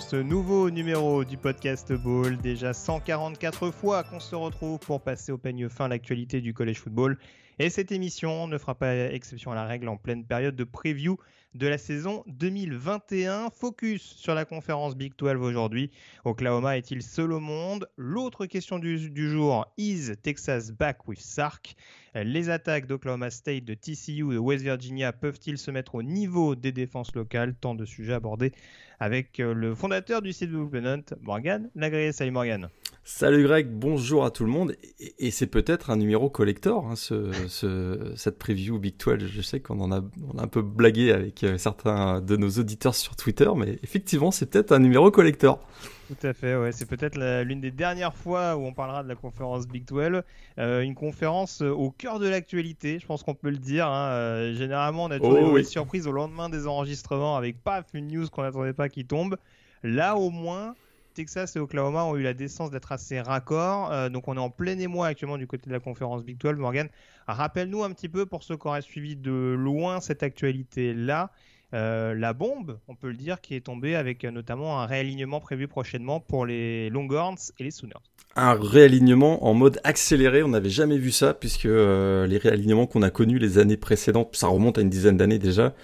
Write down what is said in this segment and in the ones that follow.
Ce nouveau numéro du podcast Ball. Déjà 144 fois qu'on se retrouve pour passer au peigne fin l'actualité du collège football. Et cette émission ne fera pas exception à la règle en pleine période de preview de la saison 2021. Focus sur la conférence Big 12 aujourd'hui. Oklahoma est-il seul au monde? L'autre question du, jour, is Texas back with Sark? Les attaques d'Oklahoma State, de TCU, de West Virginia peuvent-ils se mettre au niveau des défenses locales? Tant de sujets abordés avec euh, le fondateur du site Hunt, Morgan Lagré. Salut Morgan. Salut Greg, bonjour à tout le monde. Et, c'est peut-être un numéro collector, hein, ce, cette preview Big 12. Je sais qu'on en a, a un peu blagué avec euh, certains de nos auditeurs sur Twitter, mais effectivement, c'est peut-être un numéro collector. Tout à fait, ouais. c'est peut-être l'une des dernières fois où on parlera de la conférence Big 12. Euh, une conférence au cœur de l'actualité, je pense qu'on peut le dire. Hein. généralement, on a toujours oh, des surprises au lendemain des enregistrements avec paf, une news qu'on n'attendait pas qui tombe. Là, au moins, Texas et Oklahoma ont eu la décence d'être assez raccords. Euh, donc on est en plein émoi actuellement du côté de la conférence Big 12. Morgan, rappelle-nous un petit peu pour ceux qui auraient suivi de loin cette actualité-là. Euh, la bombe, on peut le dire, qui est tombée avec euh, notamment un réalignement prévu prochainement pour les Longhorns et les Sooners. Un réalignement en mode accéléré, on n'avait jamais vu ça, puisque les réalignements qu'on a connus les années précédentes, ça remonte à une dizaine d'années déjà,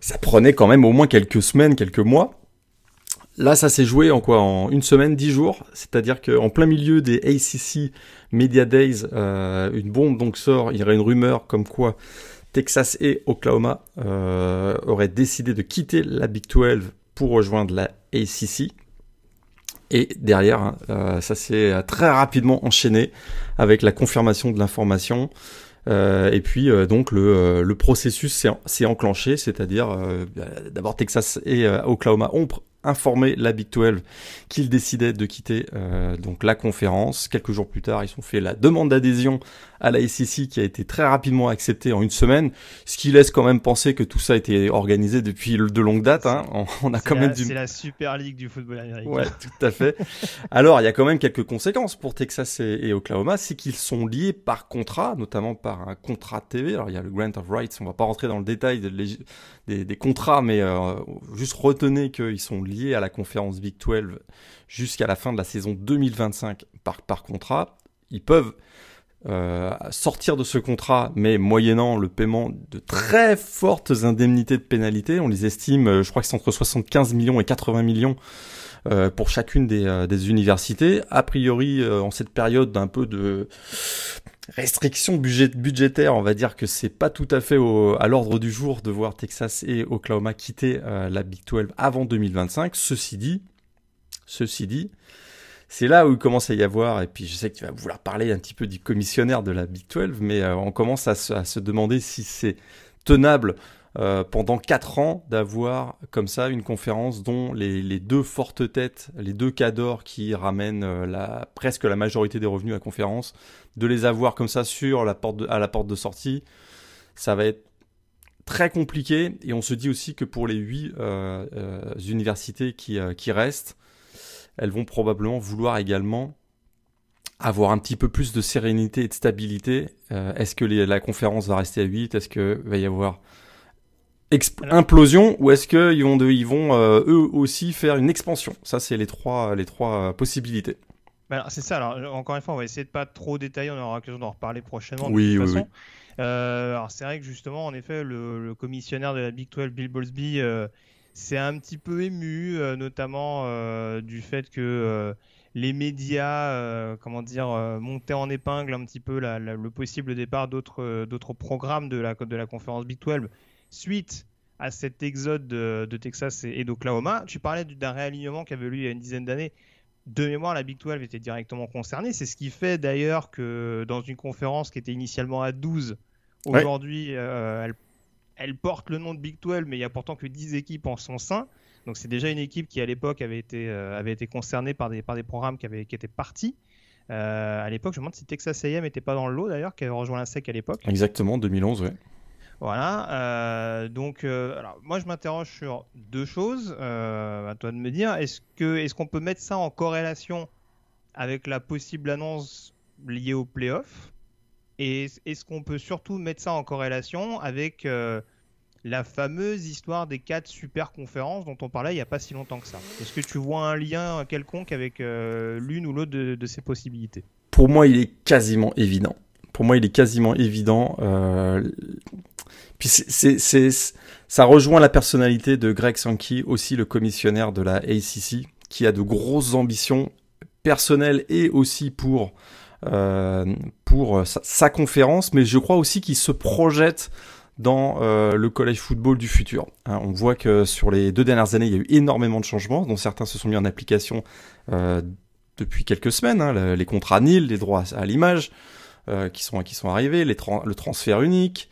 ça prenait quand même au moins quelques semaines, quelques mois. Là, ça s'est joué en quoi? En une semaine, dix jours. C'est-à-dire qu'en plein milieu des ACC Media Days, euh, une bombe donc sort. Il y aurait une rumeur comme quoi Texas et Oklahoma euh, auraient décidé de quitter la Big 12 pour rejoindre la ACC. Et derrière, hein, euh, ça s'est très rapidement enchaîné avec la confirmation de l'information. et puis donc le, le processus s'est enclenché, c'est-à-dire d'abord Texas et Oklahoma ont informé la Big 12 qu'ils décidaient de quitter euh, donc la conférence. Quelques jours plus tard, ils ont fait la demande d'adhésion à la SEC qui a été très rapidement acceptée en une semaine, ce qui laisse quand même penser que tout ça a été organisé depuis de longues dates. Hein. On, a quand même du... C'est la Super League du football américain. Ouais, tout à fait. Alors, il y a quand même quelques conséquences pour Texas et, Oklahoma, c'est qu'ils sont liés par contrat, notamment par un contrat TV. Alors, il y a le Grant of Rights, on va pas rentrer dans le détail des, des, contrats, mais euh, juste retenez qu'ils sont liés à la conférence Big 12 jusqu'à la fin de la saison 2025 par, contrat. Ils peuvent euh, sortir de ce contrat, mais moyennant le paiement de très fortes indemnités de pénalité. On les estime, euh, je crois que c'est entre 75 millions et 80 millions euh, pour chacune des, des, universités. A priori, en cette période d'un peu de restriction budget, budgétaire, on va dire que c'est pas tout à fait à l'ordre du jour de voir Texas et Oklahoma quitter la Big 12 avant 2025. Ceci dit, ceci dit, c'est là où il commence à y avoir, et puis je sais que tu vas vouloir parler un petit peu du commissionnaire de la Big 12, mais euh, on commence à se, demander si c'est tenable euh, pendant quatre ans d'avoir comme ça une conférence dont les, deux fortes têtes, les deux cadors qui ramènent euh, la, presque la majorité des revenus à conférence, de les avoir comme ça sur la porte à la porte de sortie, ça va être très compliqué. Et on se dit aussi que pour les huit universités qui, restent, elles vont probablement vouloir également avoir un petit peu plus de sérénité et de stabilité. Euh, est-ce que la conférence va rester à 8 Est-ce qu'il va y avoir implosion ou est-ce qu'ils vont, ils vont euh, eux aussi faire une expansion? Ça, c'est les trois, les trois possibilités. Bah c'est ça. Alors, encore une fois, on va essayer de pas trop détailler. On aura l'occasion d'en reparler prochainement. oui, oui, euh, alors, c'est vrai que justement, en effet, le, commissionnaire de la Big 12, Bill Bowlesby, c'est un petit peu ému, euh, notamment euh, du fait que euh, les médias, comment dire, montaient en épingle un petit peu le possible départ d'autres d'autres programmes de la, de la conférence Big 12 suite à cet exode de, Texas et, d'Oklahoma. Tu parlais d'un réalignement qui avait eu il y a une dizaine d'années. de mémoire, la Big 12 était directement concernée. C'est ce qui fait d'ailleurs que dans une conférence qui était initialement à 12, aujourd'hui, euh, elle, porte le nom de Big 12, mais il n'y a pourtant que 10 équipes en son sein. Donc c'est déjà une équipe qui à l'époque avait été, euh, avait été concernée par des, par des programmes qui, avaient, qui étaient partis. Euh, à l'époque, je me demande si Texas A&M n'était pas dans le lot d'ailleurs, qui avait rejoint la SEC à l'époque. Exactement, 2011, ouais. Voilà. Euh, donc, euh, moi, je m'interroge sur deux choses. Euh, à toi de me dire, est-ce qu'on peut mettre ça en corrélation avec la possible annonce liée au playoff? Et est-ce qu'on peut surtout mettre ça en corrélation avec la fameuse histoire des quatre super conférences dont on parlait il n'y a pas si longtemps que ça? Est-ce que tu vois un lien quelconque avec l'une ou l'autre de, ces possibilités? Pour moi, il est quasiment évident pour moi, il est quasiment évident. Puis c'est, c'est, ça rejoint la personnalité de Greg Sankey, aussi le commissionnaire de la ACC, qui a de grosses ambitions personnelles et aussi pour euh, pour sa, conférence, mais je crois aussi qu'il se projette dans euh, le college football du futur. Hein, on voit que sur les deux dernières années, il y a eu énormément de changements, dont certains se sont mis en application euh, depuis quelques semaines. Hein, les contrats NIL, les droits à l'image, euh, qui sont qui sont arrivés, les le transfert unique.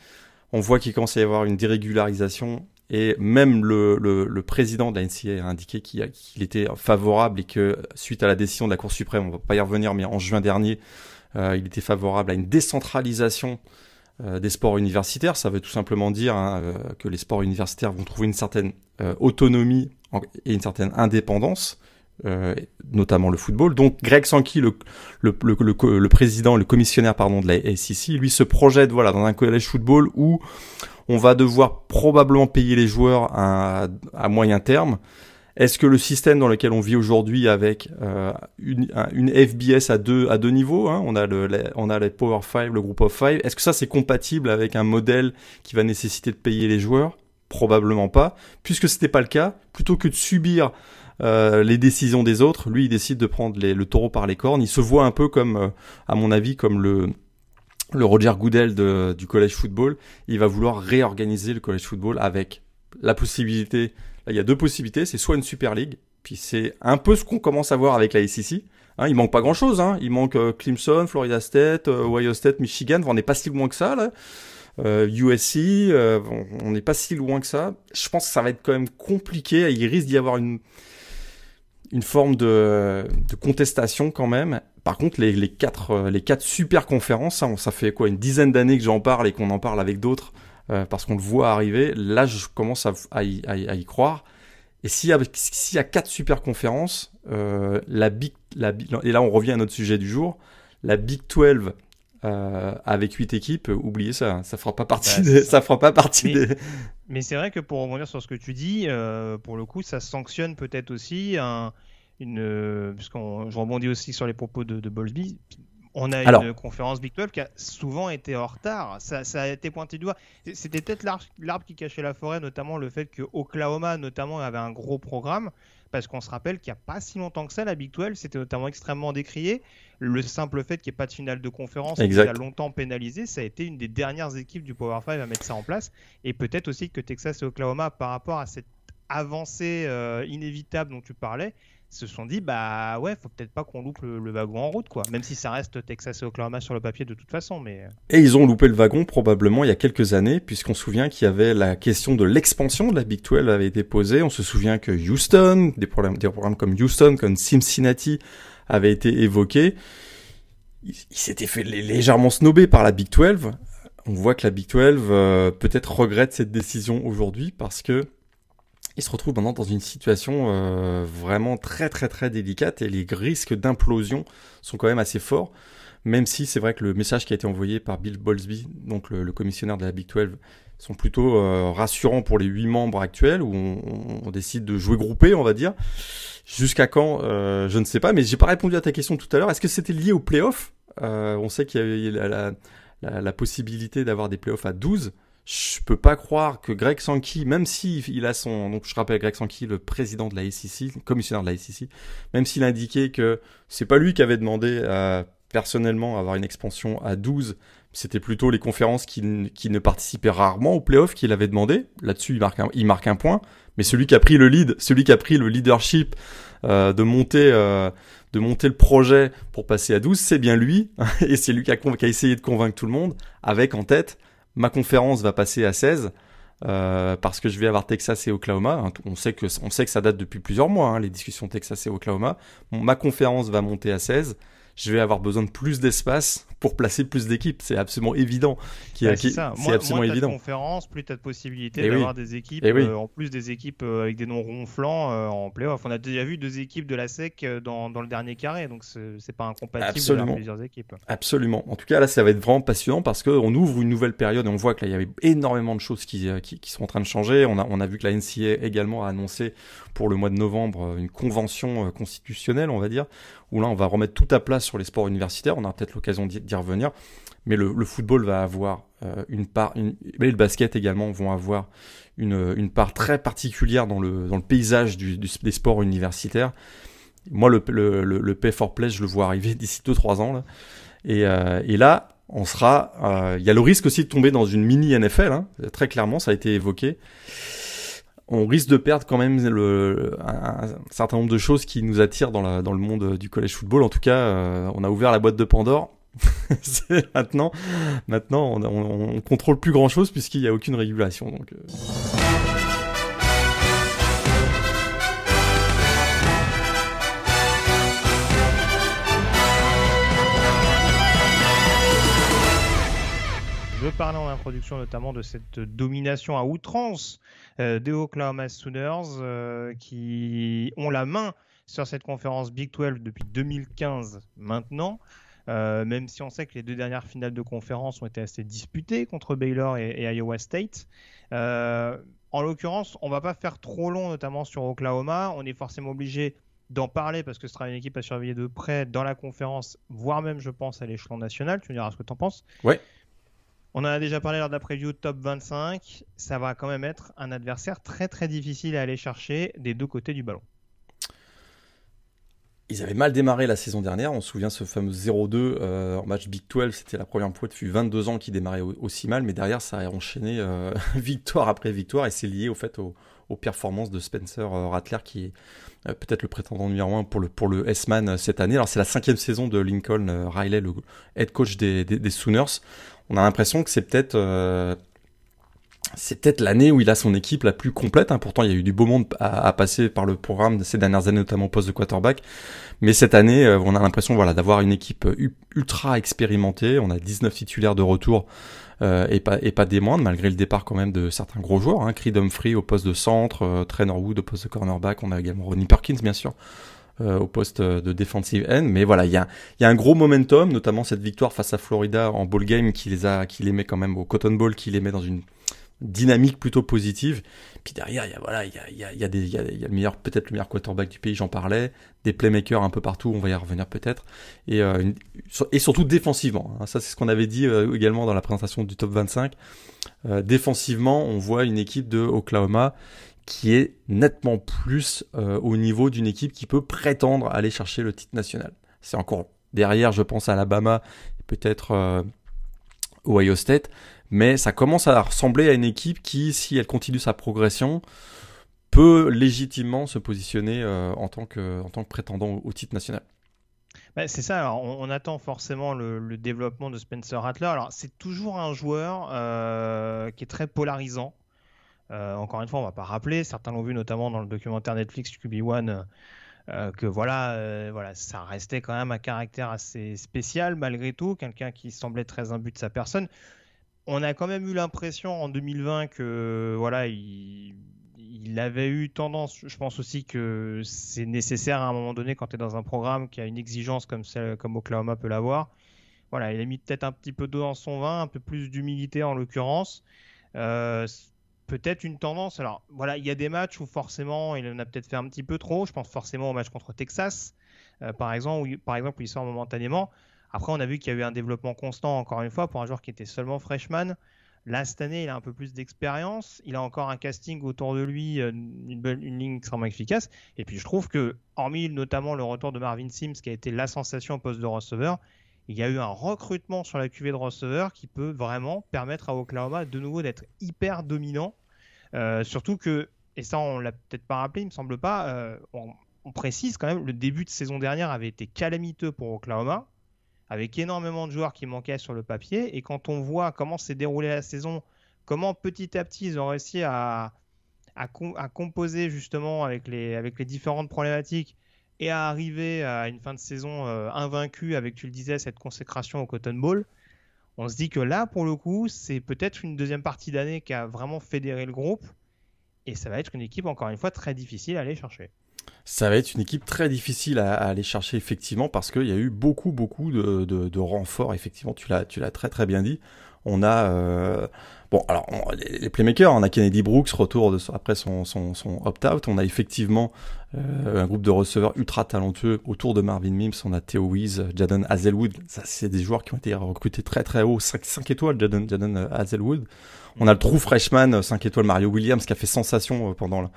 On voit qu'il commence à y avoir une dérégularisation et même le, le, président de la NCA a indiqué qu'il était favorable et que suite à la décision de la Cour suprême, on va pas y revenir, mais en juin dernier, euh, il était favorable à une décentralisation euh, des sports universitaires. Ça veut tout simplement dire hein, euh, que les sports universitaires vont trouver une certaine autonomie et une certaine indépendance euh, notamment le football. Donc Greg Sankey, le, président, le commissionnaire pardon de la SEC, lui se projette voilà dans un collège football où on va devoir probablement payer les joueurs à, moyen terme. Est-ce que le système dans lequel on vit aujourd'hui avec euh, une, FBS à deux, niveaux, hein, on, a le, on a les Power 5, le Group of 5, est-ce que ça c'est compatible avec un modèle qui va nécessiter de payer les joueurs? Probablement pas. Puisque c'était pas le cas, plutôt que de subir euh, les décisions des autres. Lui, il décide de prendre le taureau par les cornes. Il se voit un peu comme, euh, à mon avis, comme le, le Roger Goodell du college football. Il va vouloir réorganiser le college football avec la possibilité. Là, il y a deux possibilités. C'est soit une Super League, puis c'est un peu ce qu'on commence à voir avec la SEC. Hein, il manque pas grand chose. Hein. Il manque euh, Clemson, Florida State, Ohio State, Michigan. on n'est pas si loin que ça là. USC, on n'est pas si loin que ça. Je pense que ça va être quand même compliqué. Il risque d'y avoir une une forme de, de, contestation quand même. Par contre, les, les, quatre, euh, les quatre super conférences, ça, ça fait quoi une dizaine d'années que j'en parle et qu'on en parle avec d'autres euh, parce qu'on le voit arriver. Là, je commence à, à, y, à, y, croire. Et s'il y, a, s'il y a quatre super conférences, euh, la Big, la, et là on revient à notre sujet du jour, la Big 12 euh, avec huit équipes, oubliez ça, ça fera pas partie, bah, des, ça. fera pas partie mais, des. Mais c'est vrai que pour rebondir sur ce que tu dis, euh, pour le coup, ça sanctionne peut-être aussi un, une, euh, puisqu'on, je rebondis aussi sur les propos de, de Bolsby. On a une conférence Big 12 qui a souvent été en retard. Ça, ça a été pointé du doigt. C'était peut-être l'arbre qui cachait la forêt, notamment le fait que Oklahoma, notamment, avait un gros programme parce qu'on se rappelle qu'il n'y a pas si longtemps que ça, la Big 12, c'était notamment extrêmement décrié. Le simple fait qu'il n'y ait pas de finale de conférence, qui a longtemps pénalisé, ça a été une des dernières équipes du Power 5 à mettre ça en place. Et peut-être aussi que Texas et Oklahoma, par rapport à cette avancée euh, inévitable dont tu parlais, se sont dit bah ouais faut peut-être pas qu'on loupe le, wagon en route quoi. Même si ça reste Texas et Oklahoma sur le papier de toute façon mais euh. et ils ont loupé le wagon probablement il y a quelques années puisqu'on se souvient qu'il y avait la question de l'expansion de la Big 12 avait été posée. On se souvient que Houston des problèmes des programmes comme Houston comme Cincinnati avaient été évoqués. Ils s'étaient fait légèrement snobber par la Big 12 on voit que la Big 12 euh, peut-être regrette cette décision aujourd'hui parce que il se retrouve maintenant dans une situation euh, vraiment très très très délicate et les risques d'implosion sont quand même assez forts. Même si c'est vrai que le message qui a été envoyé par Bill Bolsby, donc le, commissionnaire de la Big 12, sont plutôt euh, rassurants pour les huit membres actuels où on, décide de jouer groupé, on va dire. Jusqu'à quand, euh, je ne sais pas, mais j'ai pas répondu à ta question tout à l'heure. Est-ce que c'était lié aux playoffs? On sait qu'il y a la, la, la possibilité d'avoir des playoffs à 12 je peux pas croire que Greg Sankey, même si il a son, donc je rappelle Greg Sankey, le président de la SEC, commissionnaire de la SEC, même s'il a indiqué que c'est pas lui qui avait demandé personnellement avoir une expansion à 12, c'était plutôt les conférences qui, qui ne participaient rarement aux playoffs qu'il avait demandé. Là-dessus, il marque un, il marque un point. Mais celui qui a pris le lead, celui qui a pris le leadership de monter de monter le projet pour passer à 12, c'est bien lui, et c'est lui a, qui a, essayé de convaincre tout le monde, avec en tête, ma conférence va passer à 16, euh, parce que je vais avoir Texas et Oklahoma. On sait que, on sait que ça date depuis plusieurs mois, hein, les discussions Texas et Oklahoma. ma conférence va monter à 16 je vais avoir besoin de plus d'espace pour placer plus d'équipes. C'est absolument évident. c'est ça. C'est absolument évident. de conférences, plus tu as de possibilités eh d'avoir des équipes, eh euh, en plus des équipes euh, avec des noms ronflants euh, en playoff. On a déjà vu deux équipes de la SEC dans, dans le dernier carré, donc c'est pas incompatible d'avoir plusieurs équipes. Absolument. En tout cas, là, ça va être vraiment passionnant parce qu'on ouvre une nouvelle période et on voit qu'il y avait énormément de choses qui, qui, qui, sont en train de changer. On a, on a vu que la NCA également a annoncé pour le mois de novembre une convention constitutionnelle, on va dire, où là, on va remettre tout à place sur les sports universitaires. On aura peut-être l'occasion d'y revenir. Mais le, football va avoir euh, une part, une, et le basket également vont avoir une, une, part très particulière dans le, dans le paysage des sports universitaires. Moi, le, le, le, pay for play, je le vois arriver d'ici 2-3 ans. Là. Et, euh, et, là, on sera. Euh, il y a le risque aussi de tomber dans une mini NFL. Hein, très clairement, ça a été évoqué on risque de perdre quand même un, certain nombre de choses qui nous attirent dans, dans le monde du collège football. En tout cas, on a ouvert la boîte de Pandore. maintenant, maintenant, on, on, contrôle plus grand chose puisqu'il n'y a aucune régulation. Euh. Je parlais en introduction notamment de cette domination à outrance euh, des Oklahoma Sooners euh, qui ont la main sur cette conférence Big 12 depuis 2015 maintenant. Euh, même si on sait que les deux dernières finales de conférence ont été assez disputées contre Baylor et, Iowa State. en l'occurrence, on va pas faire trop long, notamment sur Oklahoma. On est forcément obligé d'en parler parce que ce sera une équipe à surveiller de près dans la conférence, voire même, je pense, à l'échelon national. Tu me diras ce que tu en penses. Ouais. On en a déjà parlé lors de la preview top 25. Ça va quand même être un adversaire très très difficile à aller chercher des deux côtés du ballon. Ils avaient mal démarré la saison dernière. On se souvient ce fameux 0-2 euh, en match Big 12. C'était la première fois depuis 22 ans qu'ils démarraient aussi mal. Mais derrière, ça a enchaîné euh, victoire après victoire. Et c'est lié au fait aux, performances de Spencer euh, Rattler qui est peut-être le prétendant numéro 1 pour le, pour le S-Man cette année. Alors c'est la cinquième saison de Lincoln Riley, le head coach des, Sooners on a l'impression que c'est peut-être c'est peut-être l'année où il a son équipe la plus complète. Hein. Pourtant, il y a eu du beau monde à, passer par le programme ces dernières années, notamment au poste de quarterback. Mais cette année, euh, on a l'impression voilà, d'avoir une équipe ultra expérimentée. On a 19 titulaires de retour euh, et, pas, et pas des moindres, malgré le départ quand même de certains gros joueurs. Hein. Creed Humphrey au poste de centre, euh, Trainer Wood au poste de cornerback. On a également Ronnie Perkins, bien sûr. Euh, au poste de defensive end. Mais voilà, il y a, y a un gros momentum, notamment cette victoire face à Florida en ball game qui les a, qui les met quand même au Cotton Bowl, qui les met dans une dynamique plutôt positive. Puis derrière, il y a voilà, il y a, a, y a il y a, le meilleur, peut-être le meilleur quarterback du pays, j'en parlais, des playmakers un peu partout, on va y revenir peut-être, et euh, et surtout défensivement. Hein. Ça, c'est ce qu'on avait dit euh, également dans la présentation du top 25. Euh, défensivement, on voit une équipe de Oklahoma qui est nettement plus euh, au niveau d'une équipe qui peut prétendre aller chercher le titre national. C'est encore derrière, je pense, à Alabama peut-être Ohio State, mais ça commence à ressembler à une équipe qui, si elle continue sa progression, peut légitimement se positionner euh, en, tant que, en tant que prétendant au, titre national. Bah, c'est ça, on, attend forcément le, développement de Spencer Rattler. Alors c'est toujours un joueur qui est très polarisant. Euh, encore une fois, on va pas rappeler, certains l'ont vu notamment dans le documentaire Netflix QB1, euh, que voilà, euh, voilà, ça restait quand même un caractère assez spécial malgré tout, quelqu'un qui semblait très imbu de sa personne. On a quand même eu l'impression en 2020 que voilà, il, avait eu tendance, je pense aussi que c'est nécessaire à un moment donné quand tu es dans un programme qui a une exigence comme celle comme Oklahoma peut l'avoir. Voilà, il a mis peut-être un petit peu d'eau dans son vin, un peu plus d'humilité en l'occurrence. Euh, peut-être une tendance. Alors voilà, il y a des matchs où forcément il en a peut-être fait un petit peu trop. Je pense forcément au match contre Texas, euh, par exemple, où, par exemple, où il sort momentanément. Après, on a vu qu'il y a eu un développement constant, encore une fois, pour un joueur qui était seulement freshman. Là, cette année, il a un peu plus d'expérience. Il a encore un casting autour de lui, euh, une, ligne extrêmement efficace. Et puis, je trouve que, hormis notamment le retour de Marvin Sims, qui a été la sensation au poste de receveur, il y a eu un recrutement sur la QV de receveur qui peut vraiment permettre à Oklahoma de nouveau d'être hyper dominant. Euh, surtout que, et ça on l'a peut-être pas rappelé, il me semble pas, euh, on précise quand même, le début de saison dernière avait été calamiteux pour Oklahoma, avec énormément de joueurs qui manquaient sur le papier. Et quand on voit comment s'est déroulée la saison, comment petit à petit ils ont réussi à, composer justement avec les, avec les différentes problématiques et à arriver à une fin de saison euh, invaincue avec, tu le disais, cette consécration au Cotton Bowl, on se dit que là, pour le coup, c'est peut-être une deuxième partie d'année qui a vraiment fédéré le groupe. Et ça va être une équipe, encore une fois, très difficile à aller chercher. Ça va être une équipe très difficile à, aller chercher effectivement parce qu'il y a eu beaucoup beaucoup de, renforts effectivement. Tu l'as tu l'as très très bien dit. On a euh, bon alors les, playmakers on a Kennedy Brooks retour de, après son, son, son opt-out. On a effectivement euh, un groupe de receveurs ultra talentueux autour de Marvin Mims. On a Theo Weiss Jaden Hazelwood. Ça c'est des joueurs qui ont été recrutés très très haut. 5, 5 étoiles Jaden, Jaden Hazelwood. On a le trou freshman 5 étoiles Mario Williams qui a fait sensation euh, pendant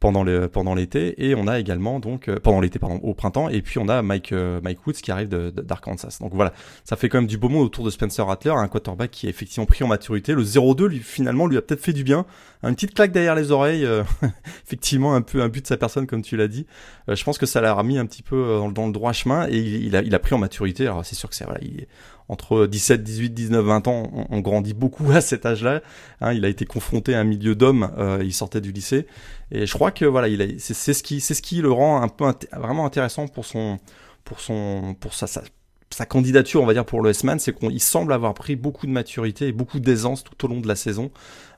pendant le pendant l'été et on a également donc euh, pendant l'été pardon au printemps et puis on a Mike euh, Mike Woods qui arrive d'Arkansas. Donc voilà, ça fait quand même du beau monde autour de Spencer Rattler, un quarterback qui est effectivement pris en maturité. Le 0-2 lui finalement lui a peut-être fait du bien, une petite claque derrière les oreilles, euh, effectivement un peu un but de sa personne comme tu l'as dit. je pense que ça l'a remis un petit peu dans, dans, le droit chemin et il, il, a il a pris en maturité. Alors c'est sûr que c'est voilà, il, entre 17, 18, 19, 20 ans, on, grandit beaucoup à cet âge-là. Hein, il a été confronté à un milieu d'hommes, euh, il sortait du lycée, et je crois que voilà, il c'est ce qui, le rend un peu vraiment intéressant pour son, pour son, pour sa, candidature, on va dire pour le S-Man, c'est qu'il semble avoir pris beaucoup de maturité et beaucoup d'aisance tout au long de la saison,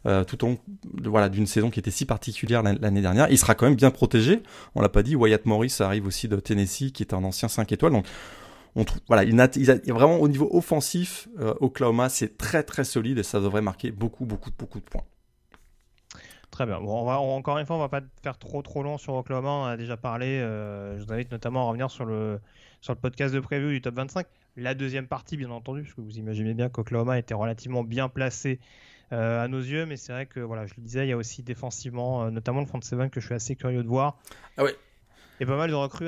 euh, tout au long voilà d'une saison qui était si particulière l'année dernière. Il sera quand même bien protégé. On l'a pas dit. Wyatt Morris arrive aussi de Tennessee, qui est un ancien 5 étoiles. On trouve, voilà, il, a, il, vraiment au niveau offensif, euh, Oklahoma, c'est très très solide et ça devrait marquer beaucoup beaucoup beaucoup de points. Très bien. Bon, on va, encore une fois, on va pas faire trop trop long sur Oklahoma. On a déjà parlé. Euh, je vous invite notamment à revenir sur le sur le podcast de preview du top 25. La deuxième partie, bien entendu, parce que vous imaginez bien qu'Oklahoma était relativement bien placé euh, à nos yeux, mais c'est vrai que voilà, je le disais, il y a aussi défensivement, notamment le front seven que je suis assez curieux de voir. Ah oui et pas mal de recrues,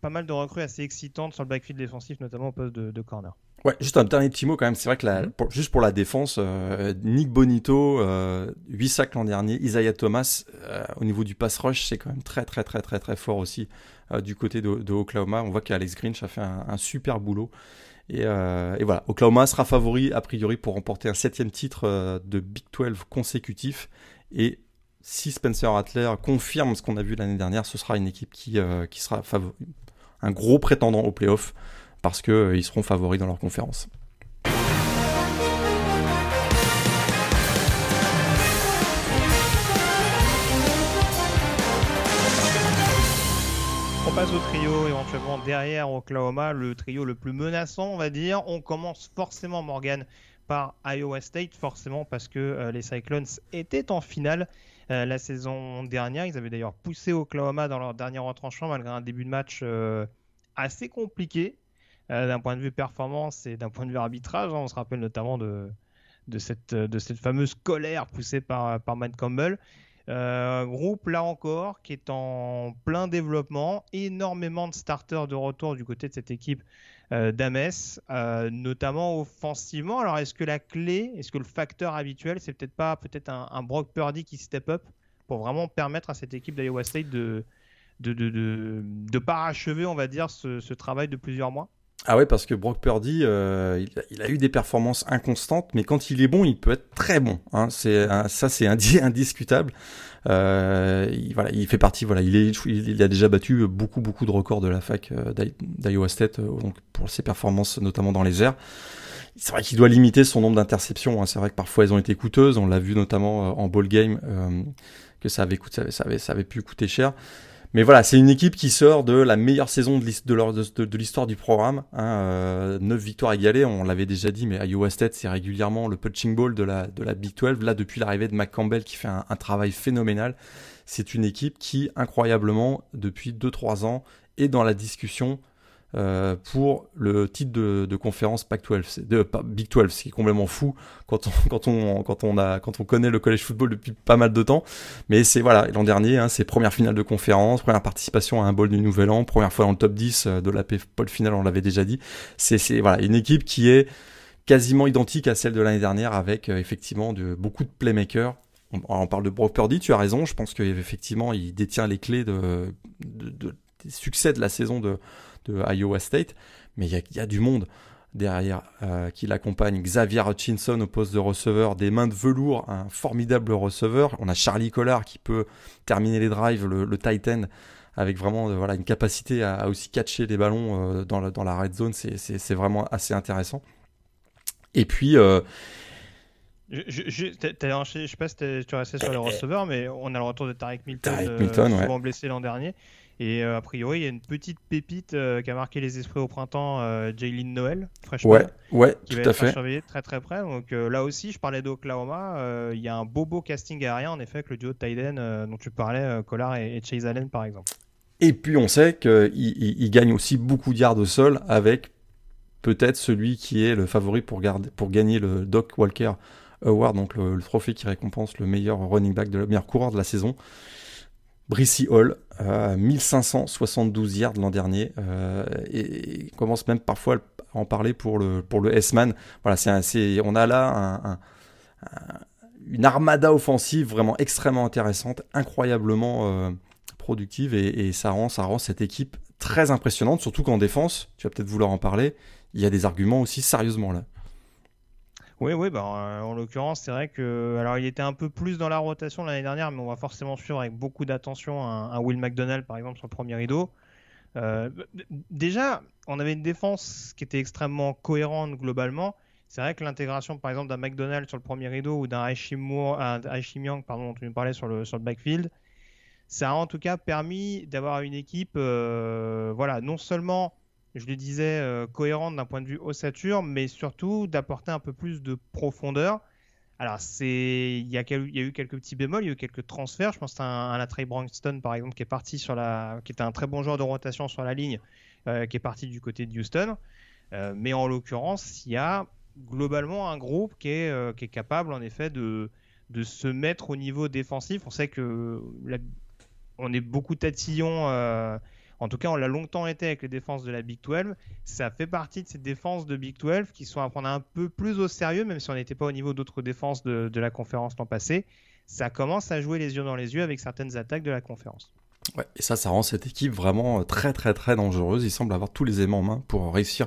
pas mal de recrues assez excitantes sur le backfield défensif, notamment au poste de, corner. Ouais, juste un dernier petit mot quand même. C'est vrai que la, mhm. juste pour la défense, euh, Nick Bonito, euh, 8 sacs l'an dernier, Isaiah Thomas, euh, au niveau du pass rush, c'est quand même très très très très très fort aussi euh, du côté de, de, Oklahoma. On voit qu'Alex Grinch a fait un, un super boulot. Et, et, voilà, Oklahoma sera favori a priori pour remporter un septième titre de Big 12 consécutif. Et si Spencer Rattler confirme ce qu'on a vu l'année dernière, ce sera une équipe qui, euh, qui sera un gros prétendant au playoff parce qu'ils euh, seront favoris dans leur conférence. On passe au trio éventuellement derrière Oklahoma, le trio le plus menaçant, on va dire. On commence forcément, Morgan, par Iowa State, forcément parce que euh, les Cyclones étaient en finale euh, la saison dernière. Ils avaient d'ailleurs poussé Oklahoma dans leur dernier retranchement malgré un début de match euh, assez compliqué euh, d'un point de vue performance et d'un point de vue arbitrage. Hein. On se rappelle notamment de, cette, fameuse colère poussée par, Matt Campbell. groupe là encore qui est en plein développement, énormément de starters de retour du côté de cette équipe euh, d'Ames, euh, notamment offensivement. Alors, est-ce que la clé, est-ce que le facteur habituel, c'est peut-être pas peut-être un, Brock Purdy qui step up pour vraiment permettre à cette équipe d'Iowa State de de, de, de, parachever, on va dire, ce, travail de plusieurs mois? Ah ouais, parce que Brock Purdy, euh, il, a, eu des performances inconstantes, mais quand il est bon, il peut être très bon. Hein. C'est ça, c'est indiscutable. Euh, il, voilà, il fait partie. Voilà, il, est, il a déjà battu beaucoup beaucoup de records de la fac euh, d'Iowa State, euh, donc pour ses performances notamment dans les airs. C'est vrai qu'il doit limiter son nombre d'interceptions. Hein. C'est vrai que parfois elles ont été coûteuses. On l'a vu notamment en ball game que ça avait, coûté, ça avait, ça avait pu coûter cher. Mais voilà, c'est une équipe qui sort de la meilleure saison de l'histoire du programme. Hein, euh, 9 victoires égalées, on l'avait déjà dit, mais Iowa State, c'est régulièrement le punching ball de la, Big 12. Là, depuis l'arrivée de McCampbell qui fait un, un travail phénoménal, c'est une équipe qui, incroyablement, depuis 2-3 ans, est dans la discussion euh, pour le titre de, conférence Pac-12, de Big 12, ce qui est complètement fou quand on, quand on, quand on a, quand on connaît le college football depuis pas mal de temps. Mais c'est voilà, l'an dernier, hein, c'est première finale de conférence, première participation à un bowl du Nouvel An, première fois dans le top 10 euh, de la Paul finale, on l'avait déjà dit. C'est, voilà, une équipe qui est quasiment identique à celle de l'année dernière avec euh, effectivement beaucoup de playmakers. On, parle de Brock Purdy, tu as raison, je pense qu'effectivement il détient les clés de succès de la saison de, de Iowa State. Mais il y, y a, du monde derrière euh, qui l'accompagne. Xavier Hutchinson au poste de receveur, des mains de velours, un formidable receveur. On a Charlie Collard qui peut terminer les drives, le, le Titan, avec vraiment euh, voilà, une capacité à, à, aussi catcher les ballons euh, dans, la, dans la red zone. C'est vraiment assez intéressant. Et puis. Je, je, je, je, sais pas si tu restais sur le receveur, mais on a le retour de Tarek Milton, Tarek Milton souvent ouais. blessé l'an dernier. Et euh, a priori, il y a une petite pépite euh, qui a marqué les esprits au printemps, euh, Jalen Noël, fraîchement. Ouais, ouais, qui tout va à être fait. surveillé très très près. Donc là aussi, je parlais d'Oklahoma. Il y a un beau beau casting aérien, en effet, avec le duo de Tyden dont tu parlais, Collard et, et, Chase Allen, par exemple. Et puis on sait qu'il il, il gagne aussi beaucoup de yards au sol avec peut-être celui qui est le favori pour, garder, pour gagner le Doc Walker Award, donc le, le, trophée qui récompense le meilleur running back, de le meilleur coureur de la saison. Brissy Hall, euh, 1572 yards l'an dernier, euh, et, commence même parfois à en parler pour le, pour le S-Man. Voilà, c'est on a là un, un, un, une armada offensive vraiment extrêmement intéressante, incroyablement euh, productive, et, et, ça, rend, ça rend cette équipe très impressionnante, surtout qu'en défense, tu vas peut-être vouloir en parler, il y a des arguments aussi sérieusement là. Oui, oui, bah, en l'occurrence, c'est vrai que. Alors, il était un peu plus dans la rotation l'année dernière, mais on va forcément suivre avec beaucoup d'attention un, Will McDonald, par exemple, sur le premier rideau. Euh, déjà, on avait une défense qui était extrêmement cohérente globalement. C'est vrai que l'intégration, par exemple, d'un McDonald sur le premier rideau ou d'un Aishim Young, pardon, dont tu nous parlais sur le, sur le backfield, ça a en tout cas permis d'avoir une équipe, euh, voilà, non seulement je le disais, euh, cohérente d'un point de vue ossature, mais surtout d'apporter un peu plus de profondeur. Alors, c'est, il y, a eu quelques petits bémols, il y a eu quelques transferts. Je pense à un, Trey Braxton, par exemple, qui est parti sur la, qui était un très bon joueur de rotation sur la ligne, euh, qui est parti du côté de Houston. Euh, mais en l'occurrence, il y a globalement un groupe qui est, capable, en effet, de, se mettre au niveau défensif. On sait que la... on est beaucoup tatillons euh, en tout cas, on l'a longtemps été avec les défenses de la Big 12. Ça fait partie de ces défenses de Big 12 qui sont à prendre un peu plus au sérieux, même si on n'était pas au niveau d'autres défenses de, la conférence l'an passé. Ça commence à jouer les yeux dans les yeux avec certaines attaques de la conférence. Ouais, et ça, ça rend cette équipe vraiment très, très, très dangereuse. Il semble avoir tous les aimants en main pour réussir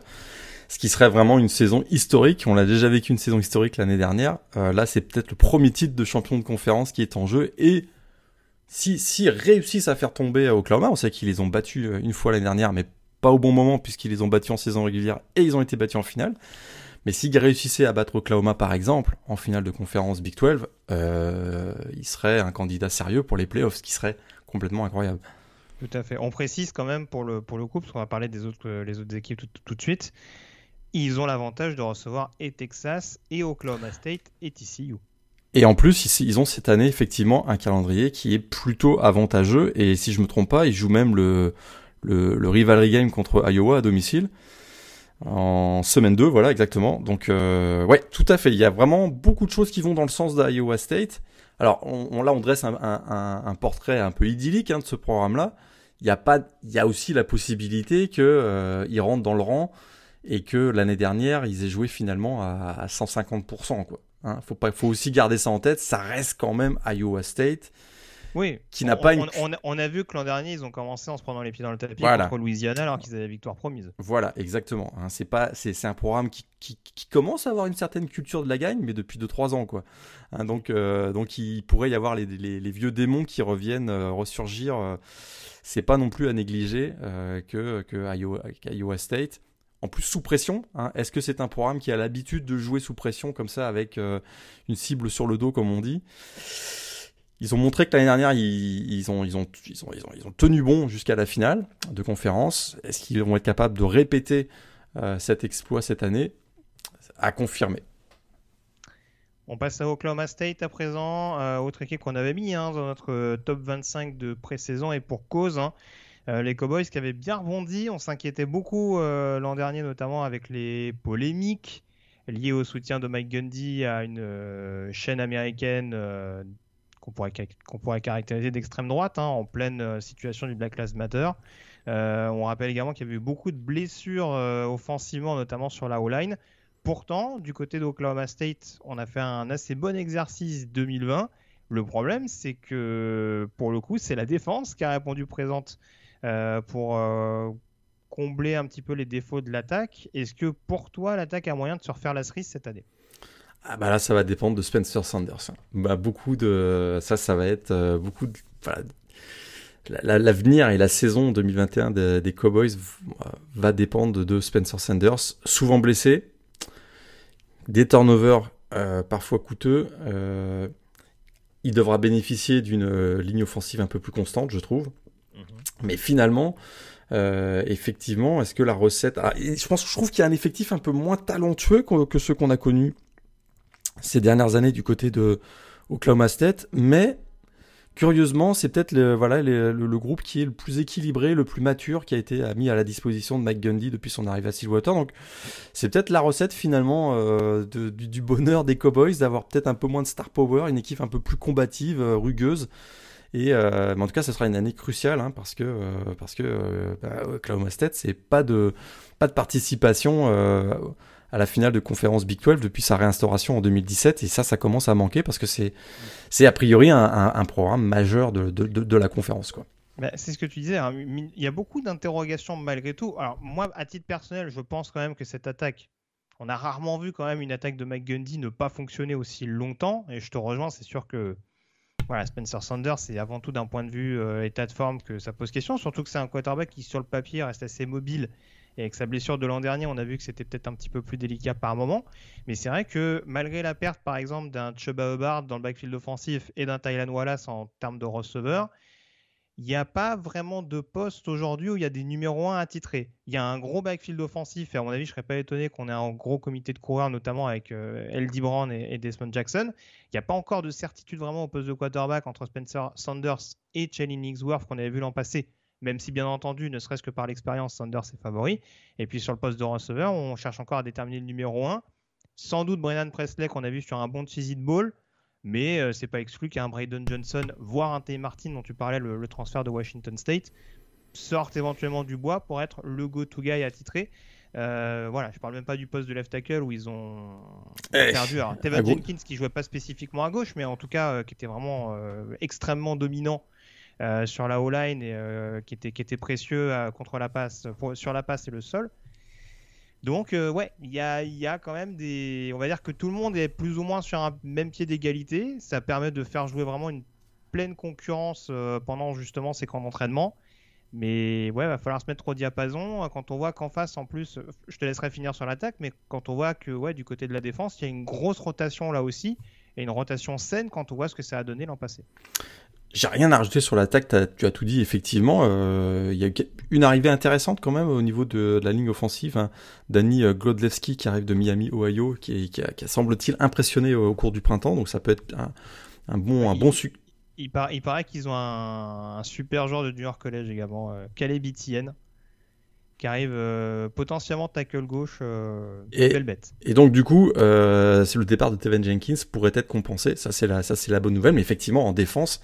ce qui serait vraiment une saison historique. On l'a déjà vécu une saison historique l'année dernière. Euh, là, c'est peut-être le premier titre de champion de conférence qui est en jeu et si, si réussissent à faire tomber Oklahoma, on sait qu'ils les ont battus une fois l'année dernière, mais pas au bon moment puisqu'ils les ont battus en saison régulière et ils ont été battus en finale. Mais s'ils réussissaient à battre Oklahoma par exemple en finale de conférence Big 12, euh, il serait un candidat sérieux pour les playoffs, ce qui serait complètement incroyable. Tout à fait. On précise quand même pour le, pour le coup, parce qu'on va parler des autres, les autres équipes tout, tout de suite, ils ont l'avantage de recevoir et Texas et Oklahoma State et TCU. Et en plus, ils ont cette année effectivement un calendrier qui est plutôt avantageux. Et si je me trompe pas, ils jouent même le, le, le rivalry game contre Iowa à domicile en semaine 2, voilà exactement. Donc euh, ouais, tout à fait. Il y a vraiment beaucoup de choses qui vont dans le sens d'Iowa State. Alors on, on, là, on dresse un, un, un, portrait un peu idyllique hein, de ce programme-là. Il y a pas, il y a aussi la possibilité que euh, ils rentrent dans le rang et que l'année dernière ils aient joué finalement à, à 150%. Quoi. Hein, faut pas, faut aussi garder ça en tête. Ça reste quand même Iowa State. Oui. Qui n'a pas on, une... on, on, a vu que l'an dernier ils ont commencé en se prenant les pieds dans le tapis voilà. contre Louisiana alors qu'ils avaient la victoire promise. Voilà, exactement. Hein, c'est pas, c'est, un programme qui, qui, qui, commence à avoir une certaine culture de la gagne, mais depuis 2-3 ans, quoi. Hein, donc, euh, donc il pourrait y avoir les, les, les vieux démons qui reviennent euh, ressurgir. Euh, c'est pas non plus à négliger euh, que, que Iowa, Iowa State en plus sous pression. Hein. Est-ce que c'est un programme qui a l'habitude de jouer sous pression comme ça avec euh, une cible sur le dos comme on dit? Ils ont montré que l'année dernière ils, ont tenu bon jusqu'à la finale de conférence. Est-ce qu'ils vont être capables de répéter euh, cet exploit cette année? À confirmer. On passe à Oklahoma State à présent, euh, autre équipe qu'on avait mis hein, dans notre top 25 de pré-saison et pour cause. Hein. Euh, les Cowboys qui avaient bien rebondi, on s'inquiétait beaucoup euh, l'an dernier, notamment avec les polémiques liées au soutien de Mike Gundy à une euh, chaîne américaine qu'on pourrait, caractériser d'extrême droite, hein, en pleine situation du Black Lives Matter. On rappelle également qu'il y avait eu beaucoup de blessures offensivement, notamment sur la O-line. Pourtant, du côté d'Oklahoma State, on a fait un assez bon exercice 2020. Le problème, c'est que pour le coup, c'est la défense qui a répondu présente pour combler un petit peu les défauts de l'attaque. Est-ce que pour toi, l'attaque a moyen de se refaire la cerise cette année? Ah bah là, ça va dépendre de Spencer Sanders. Hein. Bah, beaucoup de ça, ça va être beaucoup de l'avenir et la saison 2021 des, Cowboys va dépendre de Spencer Sanders, souvent blessé, des turnovers euh, parfois coûteux. Euh, il devra bénéficier d'une euh, ligne offensive un peu plus constante, je trouve. Mhm. Mais finalement, effectivement, est-ce que la recette... Je pense, je trouve qu'il y a un effectif un peu moins talentueux que, que ceux qu'on a connus ces dernières années du côté de Oklahoma State, mais curieusement, c'est peut-être le, voilà, le, groupe qui est le plus équilibré, le plus mature, qui a été mis à la disposition de Mike Gundy depuis son arrivée à Stillwater. Donc, c'est peut-être la recette finalement euh, du, bonheur des Cowboys d'avoir peut-être un peu moins de star power, une équipe un peu plus combative, euh, rugueuse. Et euh, mais en tout cas, ce sera une année cruciale hein, parce que parce que bah, Oklahoma State, c'est pas de pas de participation à la finale de conférence Big 12 depuis sa réinstauration en 2017. Et ça, ça commence à manquer parce que c'est, c'est a priori un, programme majeur de, de, la conférence. Quoi. Bah, c'est ce que tu disais. Hein. Il y a beaucoup d'interrogations malgré tout. Alors, moi, à titre personnel, je pense quand même que cette attaque, on a rarement vu quand même une attaque de McGundy ne pas fonctionner aussi longtemps. Et je te rejoins, c'est sûr que voilà, Spencer Sanders, c'est avant tout d'un point de vue euh, état de forme que ça pose question. Surtout que c'est un quarterback qui, sur le papier, reste assez mobile et avec sa blessure de l'an dernier, on a vu que c'était peut-être un petit peu plus délicat par moment. Mais c'est vrai que malgré la perte, par exemple, d'un Chuba Hubbard dans le backfield offensif et d'un Tylan Wallace en termes de receveur, il n'y a pas vraiment de poste aujourd'hui où il y a des numéros 1 attitrés. Il y a un gros backfield offensif et à mon avis, je ne serais pas étonné qu'on ait un gros comité de coureurs, notamment avec euh, Eldie Brown et, Desmond Jackson. Il n'y a pas encore de certitude vraiment au poste de quarterback entre Spencer Sanders et Chelly Nixworth qu'on avait vu l'an passé même si bien entendu, ne serait-ce que par l'expérience, Sanders est favori. Et puis sur le poste de receveur, on cherche encore à déterminer le numéro 1. Sans doute Brennan Presley qu'on a vu sur un bon de ball, mais euh, c'est pas exclu qu'un Braden Johnson, voire un Tay Martin dont tu parlais, le, transfert de Washington State, sorte éventuellement du bois pour être le go-to guy attitré. Euh, voilà, je parle même pas du poste de left tackle où ils ont eh, perdu. Alors, Tevin Jenkins qui jouait pas spécifiquement à gauche, mais en tout cas euh, qui était vraiment extrêmement dominant sur la O-line et qui, était, qui était précieux contre la passe, sur la passe et le sol. Donc ouais, il y a, quand même des... On va dire que tout le monde est plus ou moins sur un même pied d'égalité. Ça permet de faire jouer vraiment une pleine concurrence pendant justement ces camps d'entraînement. Mais ouais, va falloir se mettre au diapason. Quand on voit qu'en face, en plus, je te laisserai finir sur l'attaque, mais quand on voit que ouais, du côté de la défense, il y a une grosse rotation là aussi, et une rotation saine quand on voit ce que ça a donné l'an passé. J'ai rien à rajouter sur l'attaque, tu as tout dit effectivement. Euh, il y a une arrivée intéressante quand même au niveau de, la ligne offensive. Hein. Danny euh, Glodlewski qui arrive de Miami, Ohio, qui, qui, a, semble-t-il impressionné au, cours du printemps. Donc ça peut être un, bon, un bon succès. Il, il, paraît qu'ils ont un, super joueur de New York College également, euh, Caleb Etienne, qui arrive euh, potentiellement tackle gauche, et, belle bête. Et donc du coup, c'est le départ de Teven Jenkins pourrait être compensé. Ça c'est la, ça c'est la bonne nouvelle. Mais effectivement, en défense,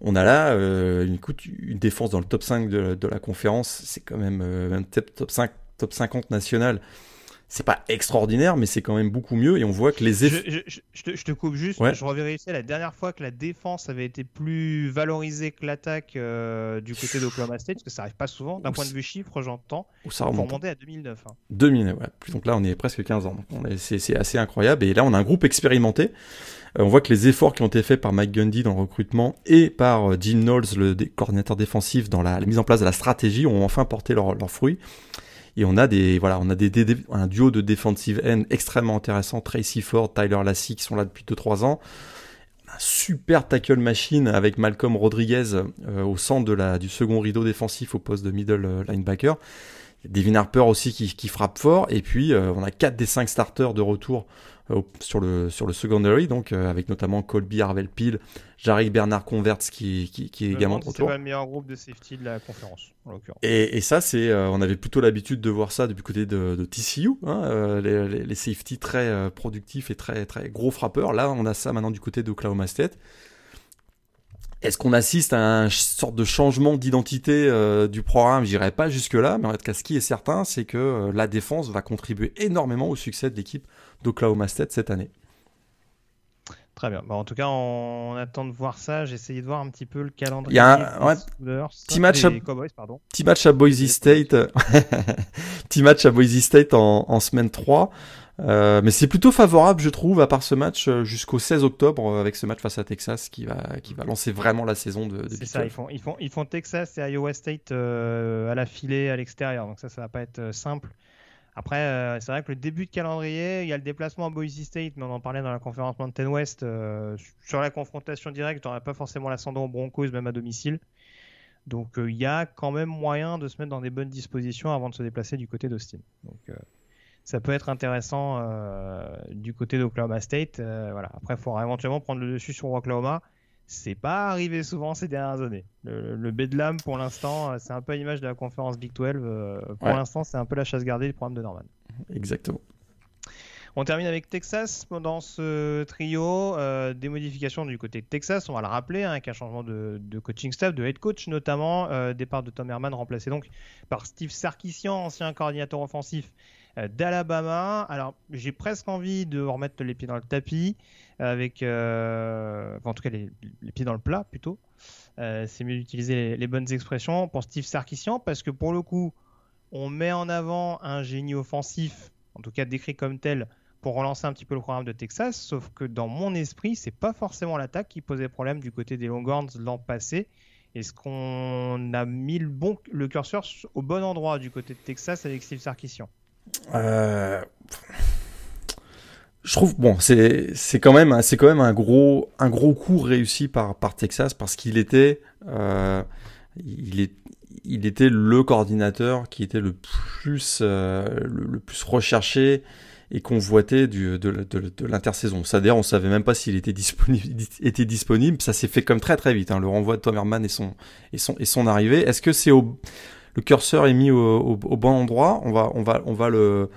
on a là euh, une, une, défense dans le top 5 de, la conférence, c'est quand même euh, top 5, top 50 national. C'est pas extraordinaire, mais c'est quand même beaucoup mieux. Et on voit que les effets. Je, te, coupe juste. Je revérifie la dernière fois que la défense avait été plus valorisée que l'attaque euh, du côté d'Oklahoma State, parce que ça arrive pas souvent. D'un point de vue chiffre, j'entends. Ça remonte. à 2009. 2009, hein. ouais. Donc là, on est presque 15 ans. C'est assez incroyable. Et là, on a un groupe expérimenté. Euh, on voit que les efforts qui ont été faits par Mike Gundy dans le recrutement et par euh, Jim Knowles, le coordinateur défensif, dans la, mise en place de la stratégie, ont enfin porté leurs fruits. Et on a des, voilà, on a un duo de defensive end extrêmement intéressant, Tracy Ford, Tyler Lassie, qui sont là depuis 2-3 ans. Un super tackle machine avec Malcolm Rodriguez euh, au centre de la, du second rideau défensif au poste de middle linebacker. Devin Harper aussi qui, qui frappe fort. Et puis, on a 4 des 5 starters de retour sur le sur le secondary, donc euh, avec notamment Colby Harvel Peel, Jarek Bernard Converts qui, qui, qui est également de retour. C'est le meilleur groupe de safety de la conférence, en l'occurrence. Et, et, ça, c'est, euh, on avait plutôt l'habitude de voir ça depuis côté de, de TCU, hein, euh, les, les, les, safety très productifs et très très gros frappeurs. Là, on a ça maintenant du côté d'Oklahoma State. Est-ce qu'on assiste à une sorte de changement d'identité du programme? Je dirais pas jusque-là, mais en tout cas, ce qui est certain, c'est que la défense va contribuer énormément au succès de l'équipe d'Oklahoma State cette année. Très bien. Bon, en tout cas, on attend de voir ça. J'ai essayé de voir un petit peu le calendrier. Il y a un ouais, petit, match à... Cowboys, pardon. petit match à Boise State. petit match à Boise State en, en semaine 3. Euh, mais c'est plutôt favorable, je trouve, à part ce match euh, jusqu'au 16 octobre euh, avec ce match face à Texas qui va qui va lancer vraiment la saison de. de c'est ça, ils font ils font ils font Texas et Iowa State euh, à la filée à l'extérieur, donc ça ça va pas être simple. Après, euh, c'est vrai que le début de calendrier, il y a le déplacement à Boise State, mais on en parlait dans la conférence Mountain West. Sur la confrontation directe, on n'aurait pas forcément l'ascendant aux Broncos, même à domicile. Donc il y a quand même moyen de se mettre dans des bonnes dispositions avant de se déplacer du côté d'Austin. Donc ça peut être intéressant du côté d'Oklahoma State. voilà. Après, il faudra éventuellement prendre le dessus sur Oklahoma. C'est pas arrivé souvent ces dernières années. Le, le Bedlam, pour l'instant, euh, c'est un peu l'image de la conférence Big 12. Euh, pour l'instant, c'est un peu la chasse gardée du programme de Norman. Exactement. On termine avec Texas pendant ce trio. Euh, des modifications du côté de Texas, on va le rappeler, hein, avec un changement de, coaching staff, de head coach notamment. départ de Tom Herman remplacé donc par Steve Sarkisian, ancien coordinateur offensif d'Alabama. Alors, j'ai presque envie de remettre les pieds dans le tapis avec, euh, en tout cas les, pieds dans le plat plutôt. Euh, c'est mieux d'utiliser les, bonnes expressions pour Steve Sarkisian parce que pour le coup, on met en avant un génie offensif, en tout cas décrit comme tel, pour relancer un petit peu le programme de Texas. Sauf que dans mon esprit, c'est pas forcément l'attaque qui posait problème du côté des Longhorns l'an passé. Est-ce qu'on a mis le, le curseur au bon endroit du côté de Texas avec Steve Sarkisian euh je trouve bon c'est c'est quand même c'est quand même un gros un gros coup réussi par par Texas parce qu'il était euh, il est il était le coordinateur qui était le plus euh, le, plus recherché et convoité du, de, de, de l'intersaison. C'est-à-dire, on savait même pas s'il était disponible, était disponible. Ça s'est fait comme très très vite. Hein, le renvoi de Tom Herman et son et son et son arrivée. Est-ce que c'est au le curseur est mis au, bon endroit On va on va on va le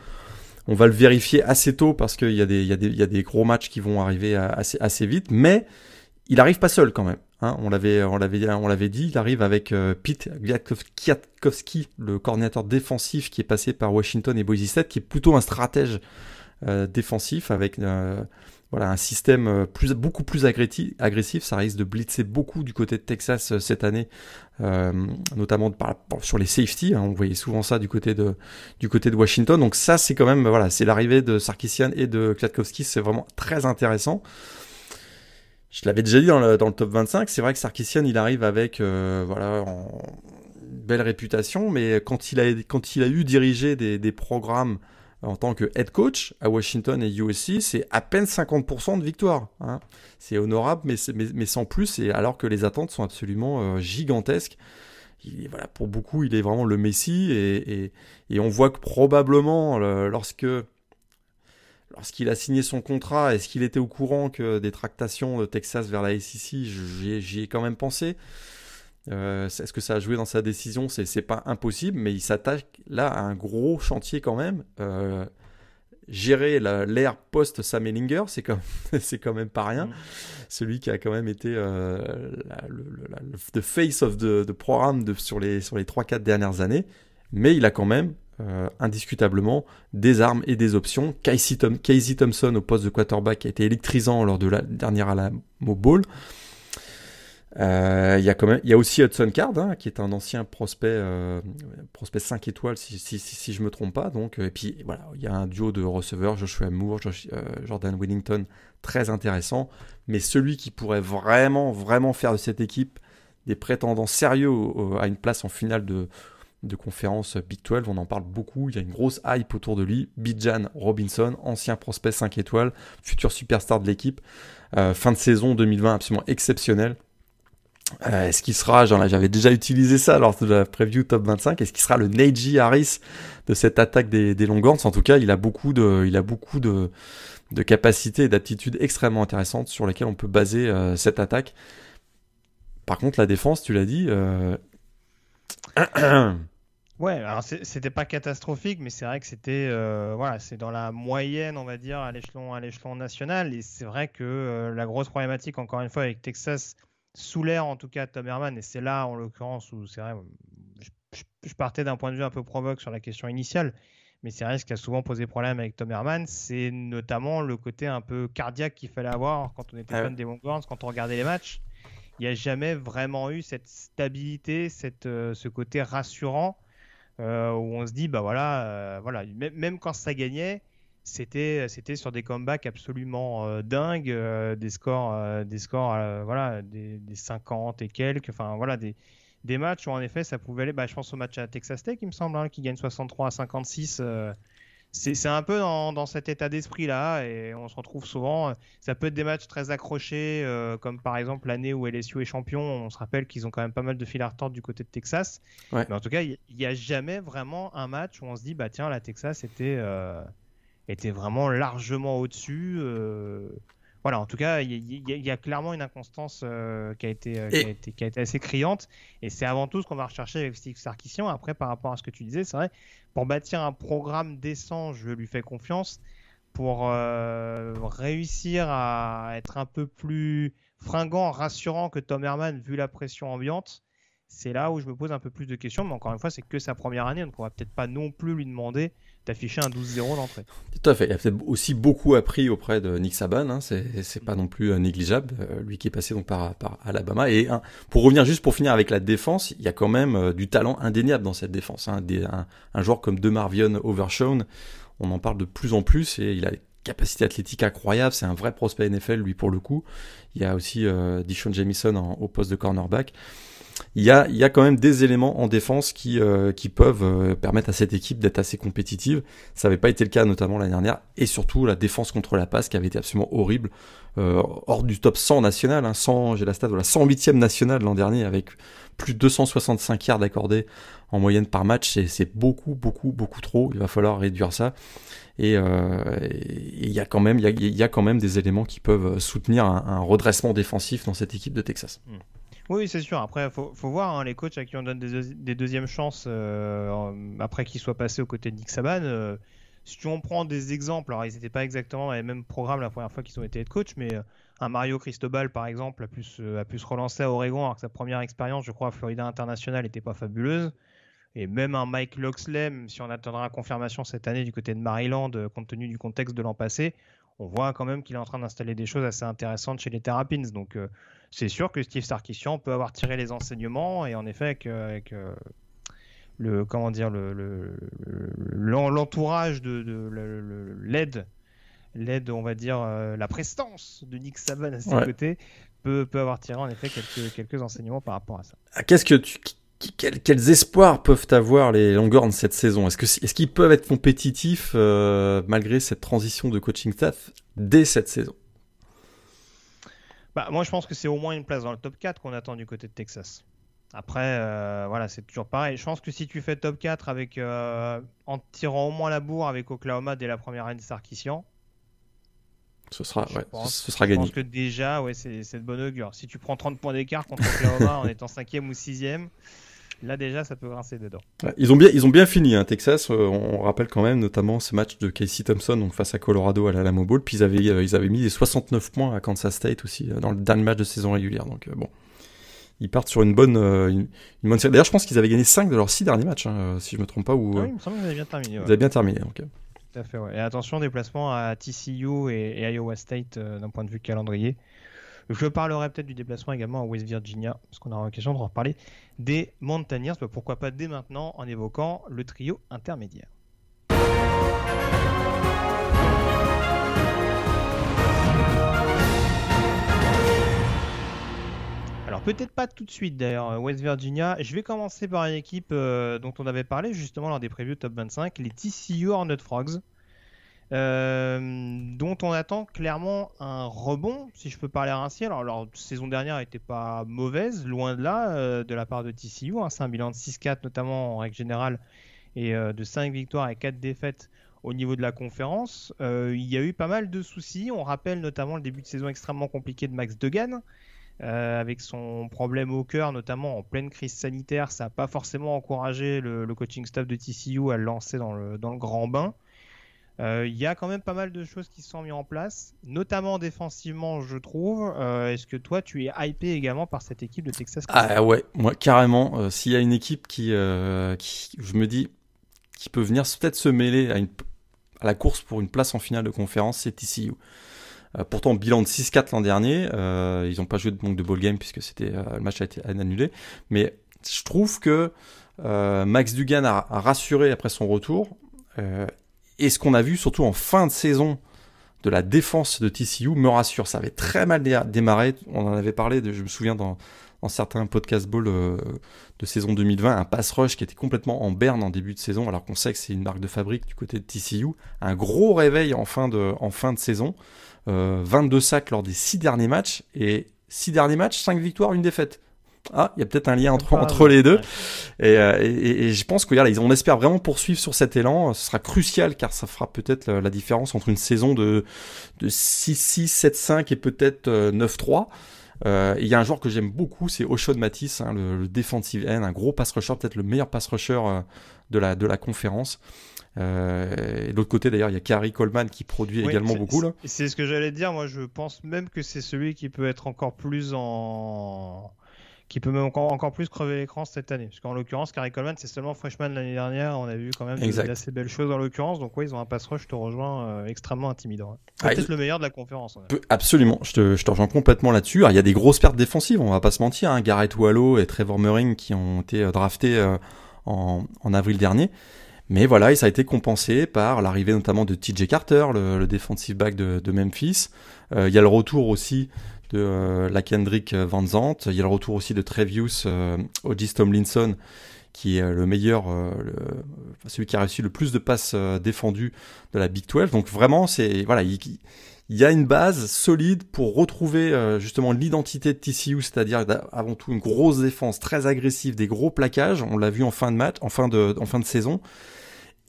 on va le vérifier assez tôt parce qu'il y, a des, y, des, y a des gros matchs qui vont arriver assez, assez vite, mais il arrive pas seul quand même. Hein. on l'avait, on l'avait, on l'avait dit. Il arrive avec euh, Pete Kwiatkowski, le coordinateur défensif qui est passé par Washington et Boise State, qui est plutôt un stratège euh, défensif avec euh, voilà, un système euh, beaucoup plus agressif. Ça risque de blitzer beaucoup du côté de Texas euh, cette année, euh, notamment sur les safety. Hein, on voyait souvent ça du côté de, Washington. Donc ça, c'est quand même, voilà, c'est l'arrivée de Sarkisian et de Kwiatkowski. C'est vraiment très intéressant. Je l'avais déjà dit dans le, top 25. C'est vrai que Sarkisian, il arrive avec, euh, voilà, belle réputation, mais quand il a, quand il a eu dirigé des programmes en tant que head coach à Washington et USC, c'est à peine 50% de victoire. Hein. C'est honorable, mais, sans plus, et alors que les attentes sont absolument euh, gigantesques. voilà, pour beaucoup, il est vraiment le Messi, et, et, on voit que probablement, lorsque lorsqu'il a signé son contrat, est-ce qu'il était au courant que des tractations de Texas vers la SEC, j'y ai quand même pensé. Euh, est-ce que ça a joué dans sa décision? C'est pas impossible, mais il s'attaque là à un gros chantier quand même. Euh, gérer l'ère post Sam Ellinger, c'est quand, quand même pas rien. Mm. Celui qui a quand même été euh, le, face of the, programme de, sur les, sur les 3-4 dernières années. Mais il a quand même indiscutablement des armes et des options. Casey, Thompson au poste de quarterback a été électrisant lors de la dernière Alamo Bowl. Euh, il y a y a aussi Hudson Card, hein, qui est un ancien prospect, euh, prospect 5 étoiles, si, si, si, si, je me trompe pas. Donc, et puis voilà, il y a un duo de receveurs, Joshua Moore, euh, Jordan Willington, très intéressant. Mais celui qui pourrait vraiment, vraiment faire de cette équipe des prétendants sérieux à une place en finale de, de conférence Big 12, on en parle beaucoup, il y a une grosse hype autour de lui. Bijan Robinson, ancien prospect 5 étoiles, futur superstar de l'équipe. fin de saison 2020 absolument exceptionnel. Euh, est-ce qu'il sera, j'avais déjà utilisé ça lors de la preview top 25, est-ce qu'il sera le Neji Harris de cette attaque des, des En tout cas, il a beaucoup de, il a beaucoup de, capacités et d'aptitudes extrêmement intéressantes sur lesquelles on peut baser euh, cette attaque. Par contre, la défense, tu l'as dit. Euh... ouais, alors c'était pas catastrophique, mais c'est vrai que c'était, voilà, c'est dans la moyenne, on va dire, à l'échelon, à l'échelon national. Et c'est vrai que la grosse problématique, encore une fois, avec Texas sous l'air en tout cas Tom Herman, et c'est là en l'occurrence où c'est vrai, je, partais d'un point de vue un peu provoque sur la question initiale, Mais c'est vrai ce qui a souvent posé problème avec Tom Herman, c'est notamment le côté un peu cardiaque qu'il fallait avoir quand on était Ah fan des Longhorns, quand on regardait les matchs. Il n'y a jamais vraiment eu cette stabilité, cette, euh, ce côté rassurant euh, où on se dit, bah voilà, euh, voilà. Même, même quand ça gagnait, c'était c'était sur des comebacks absolument euh, dingues, euh, des scores, euh, des scores, euh, voilà, des, des 50 et quelques, enfin voilà, des, des matchs où en effet ça pouvait aller. Bah, je pense au match à Texas Tech, il me semble, hein, qui gagne 63 à 56. euh, c'est c'est un peu dans, dans cet état d'esprit là et on se retrouve souvent. euh, Ça peut être des matchs très accrochés, euh, comme par exemple l'année où LSU est champion. On se rappelle qu'ils ont quand même pas mal de fil à retordre du côté de Texas. Ouais. Mais en tout cas, il n'y a jamais vraiment un match où on se dit bah tiens, la Texas était euh, était vraiment largement au-dessus. euh, Voilà, en tout cas, il y, y- y a clairement une inconstance euh, qui, a été, euh, qui, a été, qui a été assez criante. Et c'est avant tout ce qu'on va rechercher avec Steve Sarkisian. Après, par rapport à ce que tu disais, c'est vrai, pour bâtir un programme décent, je lui fais confiance. Pour réussir à être un peu plus fringant, rassurant que Tom Herman, vu la pression ambiante, c'est là où je me pose un peu plus de questions. Mais encore une fois, c'est que sa première année, donc on va peut-être pas non plus lui demander d'afficher un 12-0 d'entrée. Tout à fait. Il a peut-être aussi beaucoup appris auprès de Nick Saban. Hein. C'est, pas non plus euh, négligeable. euh, lui qui est passé donc par, Alabama. Et pour revenir juste pour finir avec la défense, il y a quand même euh, du talent indéniable dans cette défense. Hein. Un, joueur comme DeMarvion Overshown, on en parle de plus en plus et il a des capacités athlétiques incroyables. C'est un vrai prospect NFL lui pour le coup. Il y a aussi euh, Dishon Jamison au poste de cornerback. Il y, a, quand même des éléments en défense qui, euh, peuvent euh, permettre à cette équipe d'être assez compétitive. Ça n'avait pas été le cas notamment l'année dernière. Et surtout la défense contre la passe qui avait été absolument horrible. Euh, hors du top 100 national, hein, 100, j'ai la stat de la 108e nationale l'an dernier avec plus de 265 yards accordés en moyenne par match. C'est, beaucoup, beaucoup, beaucoup trop. Il va falloir réduire ça. Et il y a quand même, des éléments qui peuvent soutenir un, un redressement défensif dans cette équipe de Texas. Oui, c'est sûr. Après, faut, faut voir hein, les coachs à qui on donne des, deuxi- des deuxièmes chances euh, après qu'ils soient passés aux côtés de Nick Saban. euh, si on prend des exemples, alors ils n'étaient pas exactement dans les mêmes programmes la première fois qu'ils ont été head coach, mais euh, un Mario Cristobal, par exemple, a pu, se, a relancer à Oregon alors que sa première expérience, je crois, à Florida International n'était pas fabuleuse. Et même un Mike Loxley, si on attendra confirmation cette année du côté de Maryland, compte tenu du contexte de l'an passé, on voit quand même qu'il est en train d'installer des choses assez intéressantes chez les Terrapins. Donc, c'est sûr que Steve Sarkisian peut avoir tiré les enseignements et en effet avec, avec, le comment dire le le- le- l'en- l'entourage de, l'aide l'aide on va dire euh, la prestance de Nick Saban à ses Ouais. côtés peut, peut avoir tiré en effet quelques quelques enseignements par rapport à ça. Ah, Qu'est-ce que tu, quels, quels espoirs peuvent avoir les Longhorns cette saison? Est-ce qu'ils peuvent être compétitifs euh, malgré cette transition de coaching staff dès cette saison? Bah, moi je pense que c'est au moins une place dans le top 4 qu'on attend du côté de Texas. Après, euh, voilà, c'est toujours pareil. Je pense que si tu fais top 4 avec, euh, en tirant au moins la bourre avec Oklahoma dès la première année de Sarkisian, Ce sera, Je ouais, pense- ce, sera Je gagné. pense que déjà, ouais, c'est c'est de bonne augure. Si tu prends 30 points d'écart contre Oklahoma en étant 5 ou 6 là déjà, ça peut grincer dedans. Ils ont bien, ils ont bien fini, hein, Texas. euh, on rappelle quand même notamment ce match de Casey Thompson donc face à Colorado à l'Alamo Bowl. Puis ils avaient, euh, ils avaient mis les 69 points à Kansas State aussi euh, dans le dernier match de saison régulière. Donc bon, ils partent sur une bonne, une, une bonne série. D'ailleurs, je pense qu'ils avaient gagné 5 de leurs 6 derniers matchs, hein, si je me trompe pas. Ou Ah oui, il me semble vous avez bien terminé. ouais. ils avaient bien terminé. Donc. Tout à fait, ouais. Et attention, déplacement à TCU et, et Iowa State d'un point de vue calendrier. Je parlerai peut-être du déplacement également à West Virginia, parce qu'on aura l'occasion de reparler des Mountaineers. Pourquoi pas dès maintenant en évoquant le trio intermédiaire. Alors peut-être pas tout de suite d'ailleurs, euh, West Virginia. Je vais commencer par une équipe euh, dont on avait parlé justement lors des previews top 25, les TCU Hornet Frogs, dont on attend clairement un rebond, si je peux parler ainsi. Alors leur saison dernière n'était pas mauvaise, loin de là, euh, de la part de TCU. hein. C'est un bilan de 6-4 notamment en règle générale, et euh, de 5 victoires et 4 défaites au niveau de la conférence. Euh, il y a eu pas mal de soucis. On rappelle notamment le début de saison extrêmement compliqué de Max Degan. Euh, avec son problème au cœur, notamment en pleine crise sanitaire, ça n'a pas forcément encouragé le, coaching staff de TCU à le lancer dans le grand bain. Euh, Il y a quand même pas mal de choses qui sont mises en place, notamment défensivement, je trouve. Euh, Est-ce que toi, tu es hypé également par cette équipe de Texas Ah ouais, moi carrément. euh, S'il y a une équipe qui, je me dis, qui peut venir peut-être se mêler à, la course pour une place en finale de conférence, c'est TCU. Pourtant, bilan de 6-4 l'an dernier. Ils n'ont pas joué de, manque de ball game puisque le match a été annulé. Mais je trouve que Max Dugan a, rassuré après son retour. Et ce qu'on a vu, surtout en fin de saison, de la défense de TCU me rassure. Ça avait très mal démarré. On en avait parlé, je me souviens, dans, certains podcast ball de saison 2020, un pass rush qui était complètement en berne en début de saison, alors qu'on sait que c'est une marque de fabrique du côté de TCU. Un gros réveil en fin de, en fin de saison. 22 euh, sacs lors des 6 derniers matchs et 6 derniers matchs, 5 victoires, une défaite. Ah, il y a peut-être un lien entre, entre les deux. Euh, et, et, et, je pense que on espère vraiment poursuivre sur cet élan. Ce sera crucial car ça fera peut-être la, différence entre une saison de, de 6-6, 7-5 et peut-être 9-3. Euh, il y a un joueur que j'aime beaucoup, c'est Oshon Matisse, hein, le, le, defensive end, un gros pass rusher, peut-être le meilleur pass rusher de, la, de la conférence. Euh, et de l'autre côté, d'ailleurs, il y a Carrie Coleman qui produit également beaucoup. Là. C'est ce que j'allais dire. Moi, je pense même que c'est celui qui peut être encore plus en qui peut même encore, encore plus crever l'écran cette année. Parce qu'en l'occurrence, Carrie Coleman, c'est seulement freshman l'année dernière. On a vu quand même d'assez belles choses en l'occurrence. Donc, oui, ils ont un pass rush, je te rejoins, euh, extrêmement intimidant. Ah, Peut-être le meilleur de la conférence. Absolument, je te, je te rejoins complètement là-dessus. Il y a des grosses pertes défensives, on va pas se mentir. Hein. Garrett Wallow et Trevor Murring qui ont été euh, draftés en, en avril dernier. Mais voilà, et ça a été compensé par l'arrivée notamment de TJ Carter, le, le defensive back de, Memphis. Euh, il y a le retour aussi de euh, la Kendrick Van Zant. Il y a le retour aussi de Trevius euh, Ogis Tomlinson, qui est le meilleur, celui qui a reçu le plus de passes défendues de la Big 12. Donc vraiment, c'est voilà, il, y a une base solide pour retrouver justement l'identité de TCU, c'est-à-dire avant tout une grosse défense très agressive, des gros plaquages. On l'a vu en fin de match, en fin de, en fin de saison.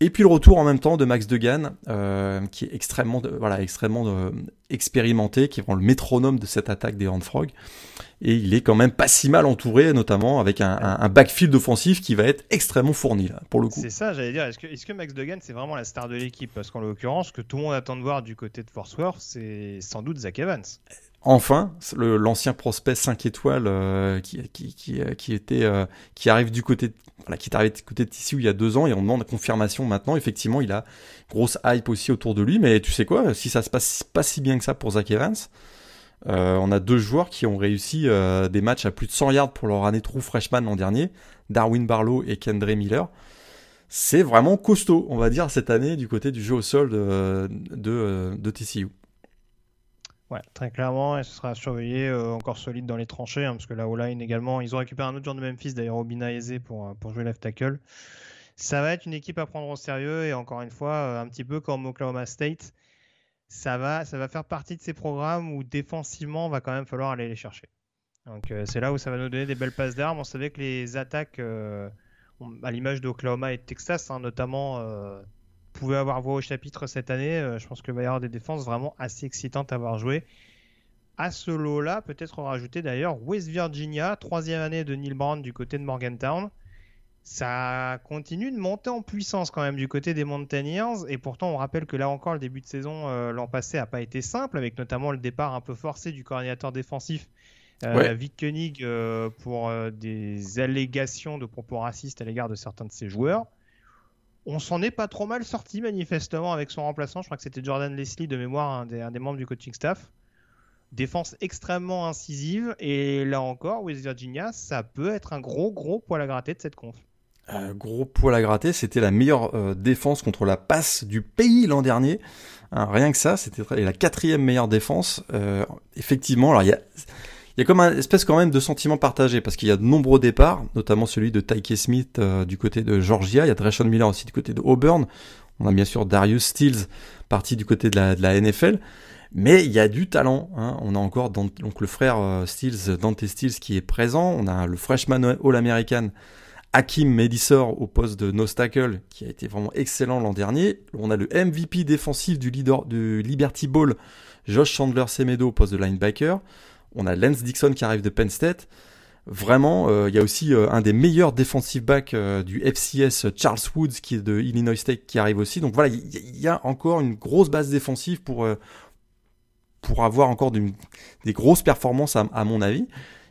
Et puis le retour en même temps de Max Degan, euh, qui est extrêmement, voilà, extrêmement euh, expérimenté, qui vraiment le métronome de cette attaque des Hand Frog. Et il est quand même pas si mal entouré, notamment avec un, un, backfield offensif qui va être extrêmement fourni, là, pour le coup. C'est ça, j'allais dire. Est-ce que, est que, Max Degan, c'est vraiment la star de l'équipe? Parce qu'en l'occurrence, ce que tout le monde attend de voir du côté de Fort Worth, c'est sans doute Zach Evans. Enfin, l'ancien prospect 5 étoiles euh, qui, qui, qui, qui, était, qui arrive du côté de voilà, qui est arrivé de côté de TCU il y a deux ans et on demande confirmation maintenant. Effectivement, il a grosse hype aussi autour de lui, mais tu sais quoi, si ça se passe pas si bien que ça pour Zach Evans, euh, on a deux joueurs qui ont réussi euh, des matchs à plus de 100 yards pour leur année true freshman l'an dernier, Darwin Barlow et Kendra Miller. C'est vraiment costaud, on va dire, cette année du côté du jeu au sol de, de, TCU. Ouais, très clairement, et ce sera surveillé euh, encore solide dans les tranchées, hein, parce que la O-line également, ils ont récupéré un autre genre de Memphis, d'ailleurs Obina Eze pour, pour jouer left tackle. Ça va être une équipe à prendre au sérieux, et encore une fois, un petit peu comme Oklahoma State, ça va, ça va faire partie de ces programmes où défensivement, va quand même falloir aller les chercher. Donc c'est là où ça va nous donner des belles passes d'armes. On savait que les attaques, à l'image d'Oklahoma et de Texas, hein, notamment pouvait avoir voix au chapitre cette année. Euh, je pense qu'il va y avoir des défenses vraiment assez excitantes à avoir joué. À ce lot-là, peut-être rajouter d'ailleurs West Virginia, troisième année de Neil Brown du côté de Morgantown. Ça continue de monter en puissance quand même du côté des Mountaineers. Et pourtant, on rappelle que là encore, le début de saison euh, l'an passé n'a pas été simple, avec notamment le départ un peu forcé du coordinateur défensif euh, Vic Koenig pour des allégations de propos racistes à l'égard de certains de ses joueurs on s'en est pas trop mal sorti manifestement avec son remplaçant. Je crois que c'était Jordan Leslie de mémoire, un des, membres du coaching staff. Défense extrêmement incisive et là encore, West Virginia, ça peut être un gros gros poil à gratter de cette conf. Euh, gros poil à gratter, c'était la meilleure euh, défense contre la passe du pays l'an dernier. Hein, rien que ça, c'était la quatrième meilleure défense. Euh, effectivement, alors il y a y a comme un espèce quand même de sentiment partagé parce qu'il y a de nombreux départs, notamment celui de Tyke Smith euh, du côté de Georgia, il y a Dreshon Miller aussi du côté de Auburn, on a bien sûr Darius Stills parti du côté de la, de la NFL, mais il y a du talent. Hein. On a encore donc le frère euh, Stills, Dante Stills qui est présent, on a le freshman All-American Hakim Medisor au poste de nose tackle qui a été vraiment excellent l'an dernier. On a le MVP défensif du leader du Liberty Bowl, Josh Chandler Semedo au poste de linebacker. On a Lance Dixon qui arrive de Penn State. Vraiment, euh, il y a aussi euh, un des meilleurs defensive backs euh, du FCS, Charles Woods, qui est de Illinois State, qui arrive aussi. Donc voilà, il y, a encore une grosse base défensive pour, pour avoir encore des grosses performances, à, mon avis.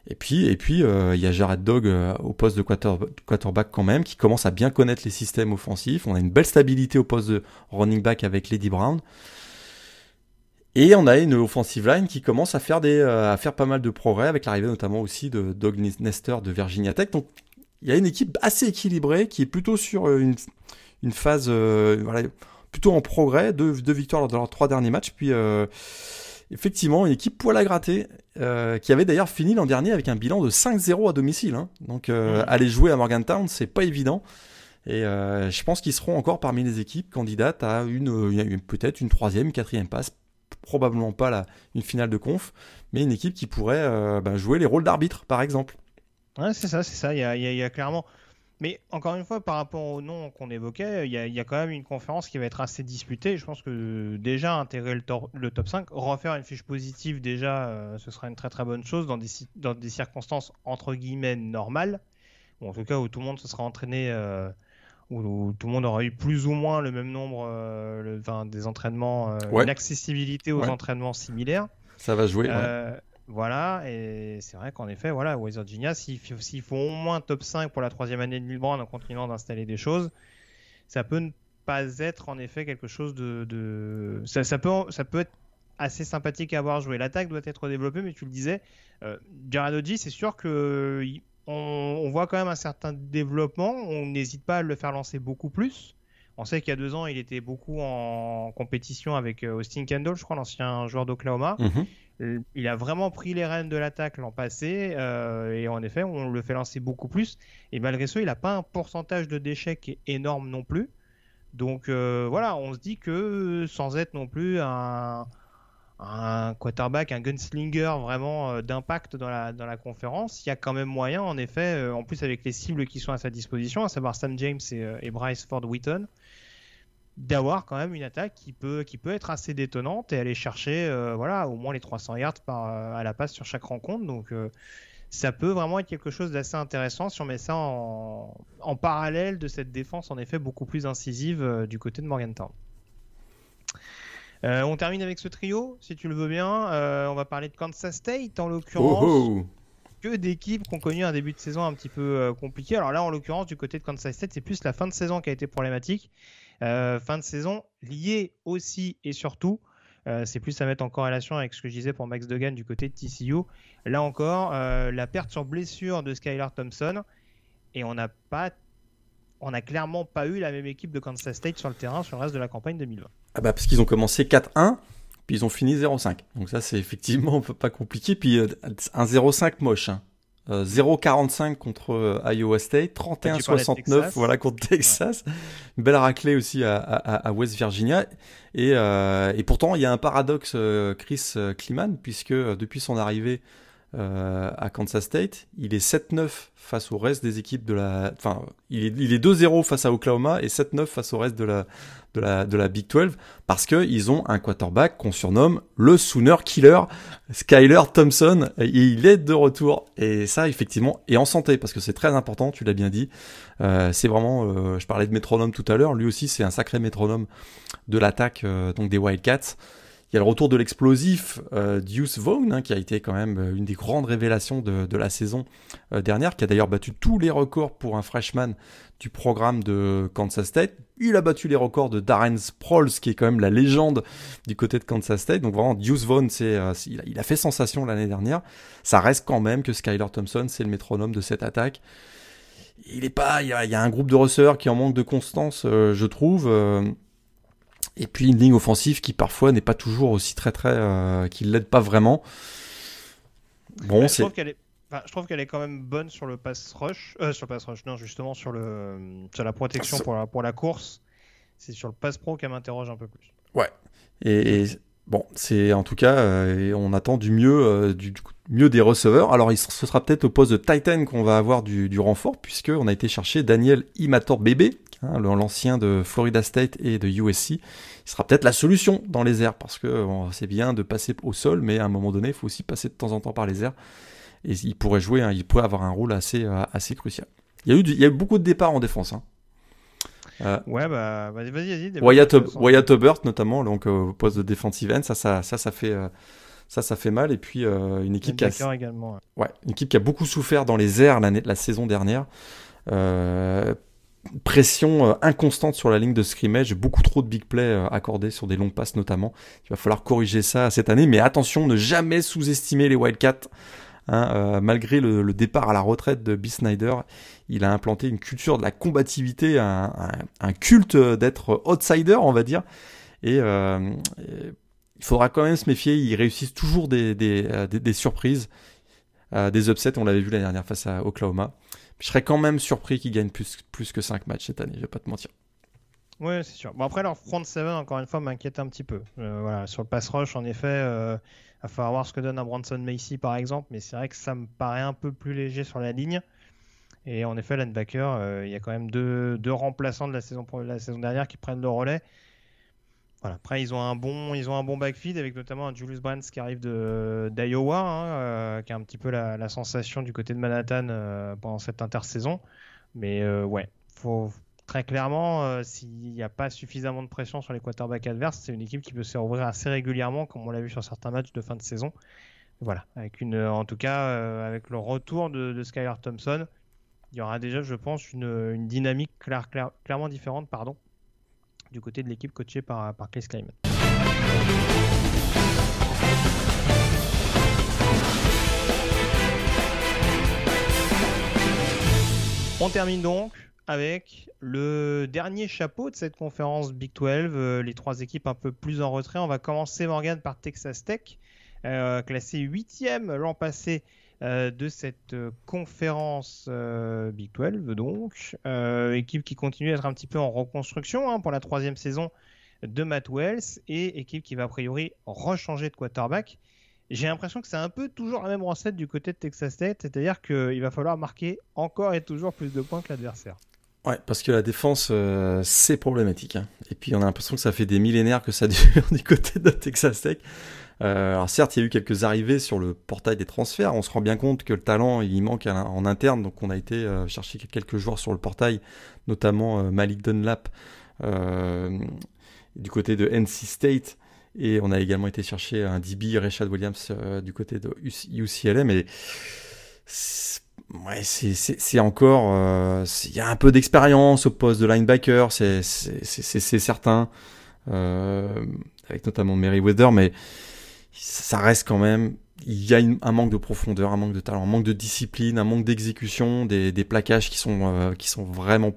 Et puis, et puis, il y a Jared Dog au poste de quarterback quand même, qui commence à bien connaître les systèmes offensifs. On a une belle stabilité au poste de running back avec Lady Brown. Et on a une offensive line qui commence à faire, des, à faire pas mal de progrès, avec l'arrivée notamment aussi de Doug Nestor de Virginia Tech. Donc il y a une équipe assez équilibrée qui est plutôt sur une, phase plutôt en progrès, deux victoires lors de leurs trois derniers matchs. Puis effectivement, une équipe poil à gratter, euh, qui avait d'ailleurs fini l'an dernier avec un bilan de 5-0 à domicile. Hein. Donc euh, aller jouer à Morgantown, c'est pas évident. Et euh, je pense qu'ils seront encore parmi les équipes candidates à une, peut-être une troisième, quatrième passe. Probablement pas la, une finale de conf, mais une équipe qui pourrait bah, jouer les rôles d'arbitre, par exemple. Ouais, c'est ça, c'est ça. Il y a, il y a clairement mais encore une fois, par rapport au nom qu'on évoquait, il y, a, quand même une conférence qui va être assez disputée. Je pense que déjà intégrer le, top 5, refaire une fiche positive, déjà, euh, ce sera une très très bonne chose dans des, dans des circonstances entre guillemets normales. en tout cas, où tout le monde se sera entraîné, euh, où, tout le monde aura eu plus ou moins le même nombre euh, le, des entraînements, une accessibilité aux entraînements similaires. Ça va jouer. Voilà, et c'est vrai qu'en effet, voilà, West Virginia, s'il faut au moins top 5 pour la troisième année de Milbrand en continuant d'installer des choses, ça peut ne pas être en effet quelque chose de. Ça, peut, ça peut être assez sympathique à avoir joué. L'attaque doit être développée, mais tu le disais, euh, Jared c'est sûr que on, voit quand même un certain développement. On n'hésite pas à le faire lancer beaucoup plus. On sait qu'il y a deux ans, il était beaucoup en compétition avec euh, Austin Kendall, je crois, l'ancien joueur d'Oklahoma. Mhm. Il a vraiment pris les rênes de l'attaque l'an passé euh, et en effet, on le fait lancer beaucoup plus. Et malgré ça, il n'a pas un pourcentage de déchets qui est énorme non plus. Donc euh, voilà, on se dit que sans être non plus un, quarterback, un gunslinger vraiment d'impact dans la, dans la conférence, il y a quand même moyen, en effet, en plus avec les cibles qui sont à sa disposition, à savoir Sam James et, et Bryce Ford Wheaton, d'avoir quand même une attaque qui peut, qui peut être assez détonnante et aller chercher euh, voilà, au moins les 300 yards par, euh, à la passe sur chaque rencontre. Donc euh, ça peut vraiment être quelque chose d'assez intéressant si on met ça en, en, parallèle de cette défense en effet beaucoup plus incisive du côté de Morgantown. on termine avec ce trio, si tu le veux bien. on va parler de Kansas State en l'occurrence. Oh, oh. Que d'équipes qui ont connu un début de saison un petit peu compliqué. Alors là, en l'occurrence, du côté de Kansas State, c'est plus la fin de saison qui a été problématique. Euh, fin de saison liée aussi et surtout, euh, c'est plus à mettre en corrélation avec ce que je disais pour Max Degan du côté de TCU. Là encore, euh, la perte sur blessure de Skylar Thompson et on n'a pas on n'a clairement pas eu la même équipe de Kansas State sur le terrain sur le reste de la campagne 2020. Ah bah parce qu'ils ont commencé 4-1, puis ils ont fini 0-5. Donc ça c'est effectivement pas compliqué. Puis un 0-5 moche. Hein. 0,45 euh, contre euh, Iowa State, 31-69 voilà contre Texas, une belle raclée aussi à, West Virginia. Et, euh, et, pourtant, il y a un paradoxe, Chris Kliman, puisque depuis son arrivée à Kansas State, il est 7-9 face au reste des équipes de la. Enfin, il est, il est 2-0 face à Oklahoma et 7-9 face au reste de la, de la, de la Big 12 parce qu'ils ont un quarterback qu'on surnomme le Sooner Killer, Skyler Thompson. Et il est de retour. Et ça, effectivement, est en santé parce que c'est très important, tu l'as bien dit. Euh, c'est vraiment, euh, je parlais de métronome tout à l'heure, lui aussi c'est un sacré métronome de l'attaque euh, des Wildcats. Il y a le retour de l'explosif euh, Deuce Vaughn, hein, qui a été quand même euh, une des grandes révélations de, la saison euh, dernière, qui a d'ailleurs battu tous les records pour un freshman du programme de Kansas State. Il a battu les records de Darren Sproles, qui est quand même la légende du côté de Kansas State. Donc vraiment, Deuce Vaughn, c'est, il, a, fait sensation l'année dernière. Ça reste quand même que Skyler Thompson, c'est le métronome de cette attaque. Il est pas, il y, a, un groupe de receveurs qui en manque de constance, je trouve. Et puis une ligne offensive qui parfois n'est pas toujours aussi très très, euh, qui l'aide pas vraiment. Bon, c'est. je trouve qu'elle est quand même bonne sur le pass rush, euh, sur le pass rush, non justement sur le sur la protection pour la pour la course. C'est sur le pass pro qu'elle m'interroge un peu plus. Ouais. Et, bon, c'est en tout cas, euh, on attend du mieux, du, mieux des receveurs. Alors, ce sera peut-être au poste de Titan qu'on va avoir du, du renfort, puisque on a été chercher Daniel Imator Bébé, Hein, l'ancien de Florida State et de USC, il sera peut-être la solution dans les airs, parce que c'est bien de passer au sol, mais à un moment donné, il faut aussi passer de temps en temps par les airs. Et il pourrait jouer, hein, il pourrait avoir un rôle assez, euh, assez crucial. Il y, a eu il y a eu beaucoup de départs en défense. Hein. Euh, ouais, bah vas-y, vas-y. Wyatt, Wyatt Obert, notamment, donc euh, au poste de defensive end, ça, ça, ça, ça fait, Ça, ça fait mal. Et puis, une, équipe qui a... également, ouais. une équipe qui a beaucoup souffert dans les airs la saison dernière. Pression inconstante sur la ligne de scrimmage, beaucoup trop de big plays accordés sur des longs passes notamment. Il va falloir corriger ça cette année, mais attention, ne jamais sous-estimer les Wildcats. Hein, euh, malgré le, départ à la retraite de B. Snyder, il a implanté une culture de la combativité, un, culte d'être outsider, on va dire. Et, euh, il faudra quand même se méfier. Ils réussissent toujours des, euh, surprises, des upsets. On l'avait vu la dernière face à Oklahoma. Je serais quand même surpris qu'ils gagnent plus, plus que 5 matchs cette année, je vais pas te mentir. Ouais, c'est sûr. Bon, après, leur front 7, encore une fois, m'inquiète un petit peu. voilà, sur le pass rush, en effet, il va falloir voir ce que donne un Branson Macy par exemple, mais c'est vrai que ça me paraît un peu plus léger sur la ligne. Et en effet, linebacker, euh, il y a quand même deux, deux, remplaçants de la saison, la saison dernière qui prennent le relais. Après, ils ont un bon, ils ont un bon backfield avec notamment un Julius Brands qui arrive d'Iowa, hein, euh, qui a un petit peu la, sensation du côté de Manhattan euh, pendant cette intersaison. Mais ouais, faut, très clairement, euh, s'il n'y a pas suffisamment de pression sur les quarterbacks adverses, c'est une équipe qui peut se rouvrir assez régulièrement, comme on l'a vu sur certains matchs de fin de saison. Voilà, avec une, en tout cas, euh, avec le retour de, de, Skylar Thompson, il y aura déjà, je pense, une, dynamique clairement différente pardon, du côté de l'équipe coachée par, Chris Kleiman. On termine donc avec le dernier chapeau de cette conférence Big 12, euh, les trois équipes un peu plus en retrait. On va commencer, Morgan, par Texas Tech, euh, classé huitième l'an passé de cette conférence Big 12, donc. équipe qui continue à être un petit peu en reconstruction hein, pour la troisième saison de Matt Wells et équipe qui va a priori rechanger de quarterback. J'ai l'impression que c'est un peu toujours la même recette du côté de Texas Tech, c'est-à-dire qu'il va falloir marquer encore et toujours plus de points que l'adversaire. Ouais, parce que la défense, euh, c'est problématique. Hein. Et puis on a l'impression que ça fait des millénaires que ça dure du côté de Texas Tech. Euh, alors certes, il y a eu quelques arrivées sur le portail des transferts. On se rend bien compte que le talent, il manque en interne. Donc on a été euh, chercher quelques joueurs sur le portail, notamment Malik Dunlap du côté de NC State. Et on a également été chercher un DB, Rashad Williams, du côté de UCLM. Et Ouais, c'est encore. Euh, il y a un peu d'expérience au poste de linebacker, c'est certain. Euh, avec notamment Weather, mais ça reste quand même. Il y a un manque de profondeur, un manque de talent, un manque de discipline, un manque d'exécution, des, des, plaquages qui sont, euh, qui sont vraiment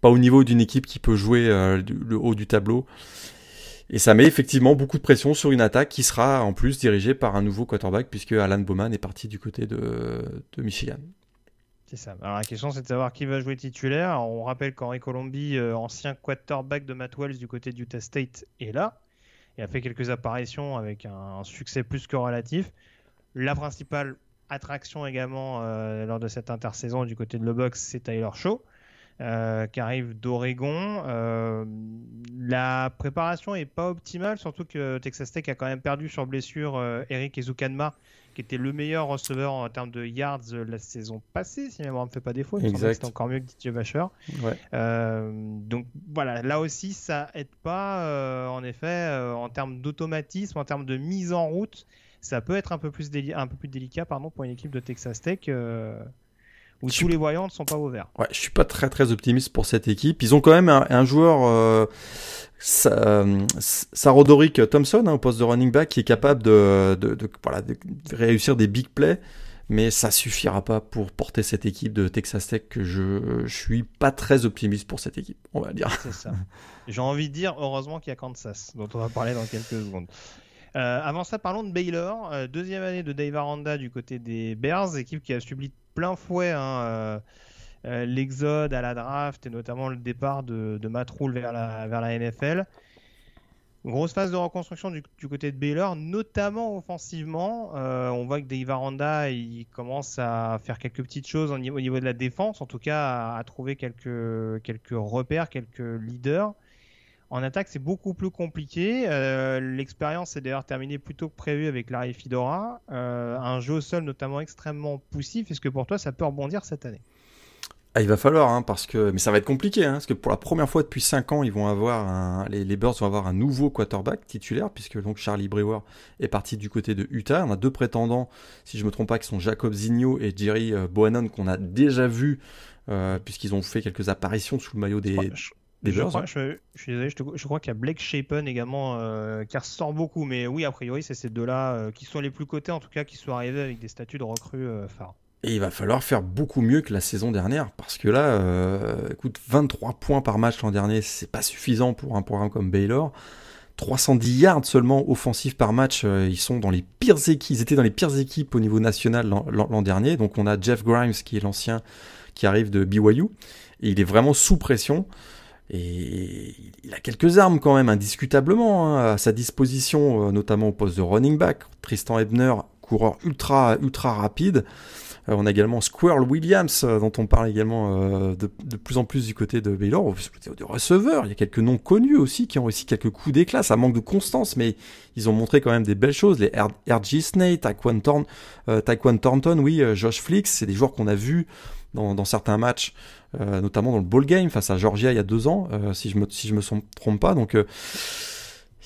pas au niveau d'une équipe qui peut jouer le haut du tableau. Et ça met effectivement beaucoup de pression sur une attaque qui sera en plus dirigée par un nouveau quarterback puisque Alan Bowman est parti du côté de, Michigan. C'est ça. Alors la question c'est de savoir qui va jouer titulaire. on rappelle qu'Henri Colombi, euh, ancien quarterback de Matt Wells du côté d'Utah State, est là. Il a fait quelques apparitions avec un, succès plus que relatif. La principale attraction également euh, lors de cette intersaison du côté de le box, c'est Tyler Shaw. Euh, qui arrive d'Oregon. Euh, la préparation est pas optimale, surtout que Texas Tech a quand même perdu sur blessure euh, Eric Ezukanma, qui était le meilleur receveur en termes de yards la saison passée, si ma mémoire ne me fait pas défaut. Il c'était encore mieux que DJ Vacher. donc voilà, là aussi, ça aide pas, en effet, en termes d'automatisme, en termes de mise en route. Ça peut être un peu plus, un peu plus délicat pardon, pour une équipe de Texas Tech où tous les voyants ne sont pas ouverts. Ouais, je suis pas très très optimiste pour cette équipe. Ils ont quand même un, joueur, euh, euh Sarodoric Thompson, hein, au poste de running back, qui est capable de, de, de, voilà, de réussir des big plays, mais ça suffira pas pour porter cette équipe de Texas Tech. Que je, je suis pas très optimiste pour cette équipe, on va dire. C'est ça. J'ai envie de dire, heureusement qu'il y a Kansas, dont on va parler dans quelques secondes. Euh, avant ça, parlons de Baylor, euh, deuxième année de Dave Aranda du côté des Bears, équipe qui a subi plein fouet hein, euh, euh, l'exode à la draft et notamment le départ de, Rule vers la, NFL. Grosse phase de reconstruction du, côté de Baylor, notamment offensivement. Euh, on voit que Dave Aranda commence à faire quelques petites choses au niveau, au niveau de la défense, en tout cas à, trouver quelques repères, quelques leaders. En attaque, c'est beaucoup plus compliqué. Euh, l'expérience est d'ailleurs terminée plus tôt que prévu avec Larry Fidora. Euh, un jeu au sol notamment extrêmement poussif. Est-ce que pour toi, ça peut rebondir cette année? Ah, il va falloir, hein, parce que, mais ça va être compliqué, hein, parce que pour la première fois depuis 5 ans, ils vont avoir un... les, les Birds vont avoir un nouveau quarterback titulaire, puisque donc Charlie Brewer est parti du côté de Utah. On a deux prétendants, si je me trompe pas, qui sont Jacob Zigno et Jerry euh, Bohannon, qu'on a déjà vu, euh, puisqu'ils ont fait quelques apparitions sous le maillot des, Je, des je crois, je, je suis désolé, je, te- je crois qu'il y a Blake Shapen également euh, qui ressort beaucoup, mais oui, a priori, c'est ces deux-là euh, qui sont les plus cotés, en tout cas, qui sont arrivés avec des statuts de recrues euh, phares. Et il va falloir faire beaucoup mieux que la saison dernière, parce que là, euh, écoute, 23 points par match l'an dernier, c'est pas suffisant pour un programme comme Baylor. 310 yards seulement offensifs par match, ils sont dans les pires équipes, ils étaient dans les pires équipes au niveau national l'an dernier. Donc on a Jeff Grimes qui est l'ancien qui arrive de BYU et il est vraiment sous pression. Et il a quelques armes quand même, indiscutablement, hein, à sa disposition, euh, notamment au poste de running back. Tristan Ebner, coureur ultra, ultra rapide. Euh, on a également Squirrel Williams, euh, dont on parle également de, plus en plus du côté de Baylor, de receveurs. Il y a quelques noms connus aussi qui ont aussi quelques coups d'éclat. Ça manque de constance, mais ils ont montré quand même des belles choses. Les RG euh, Taekwon Thornton, oui, Josh Flix, c'est des joueurs qu'on a vus dans, certains matchs, euh, notamment dans le ball game face à Georgia il y a deux ans, euh, si je me si je me trompe pas. Donc euh,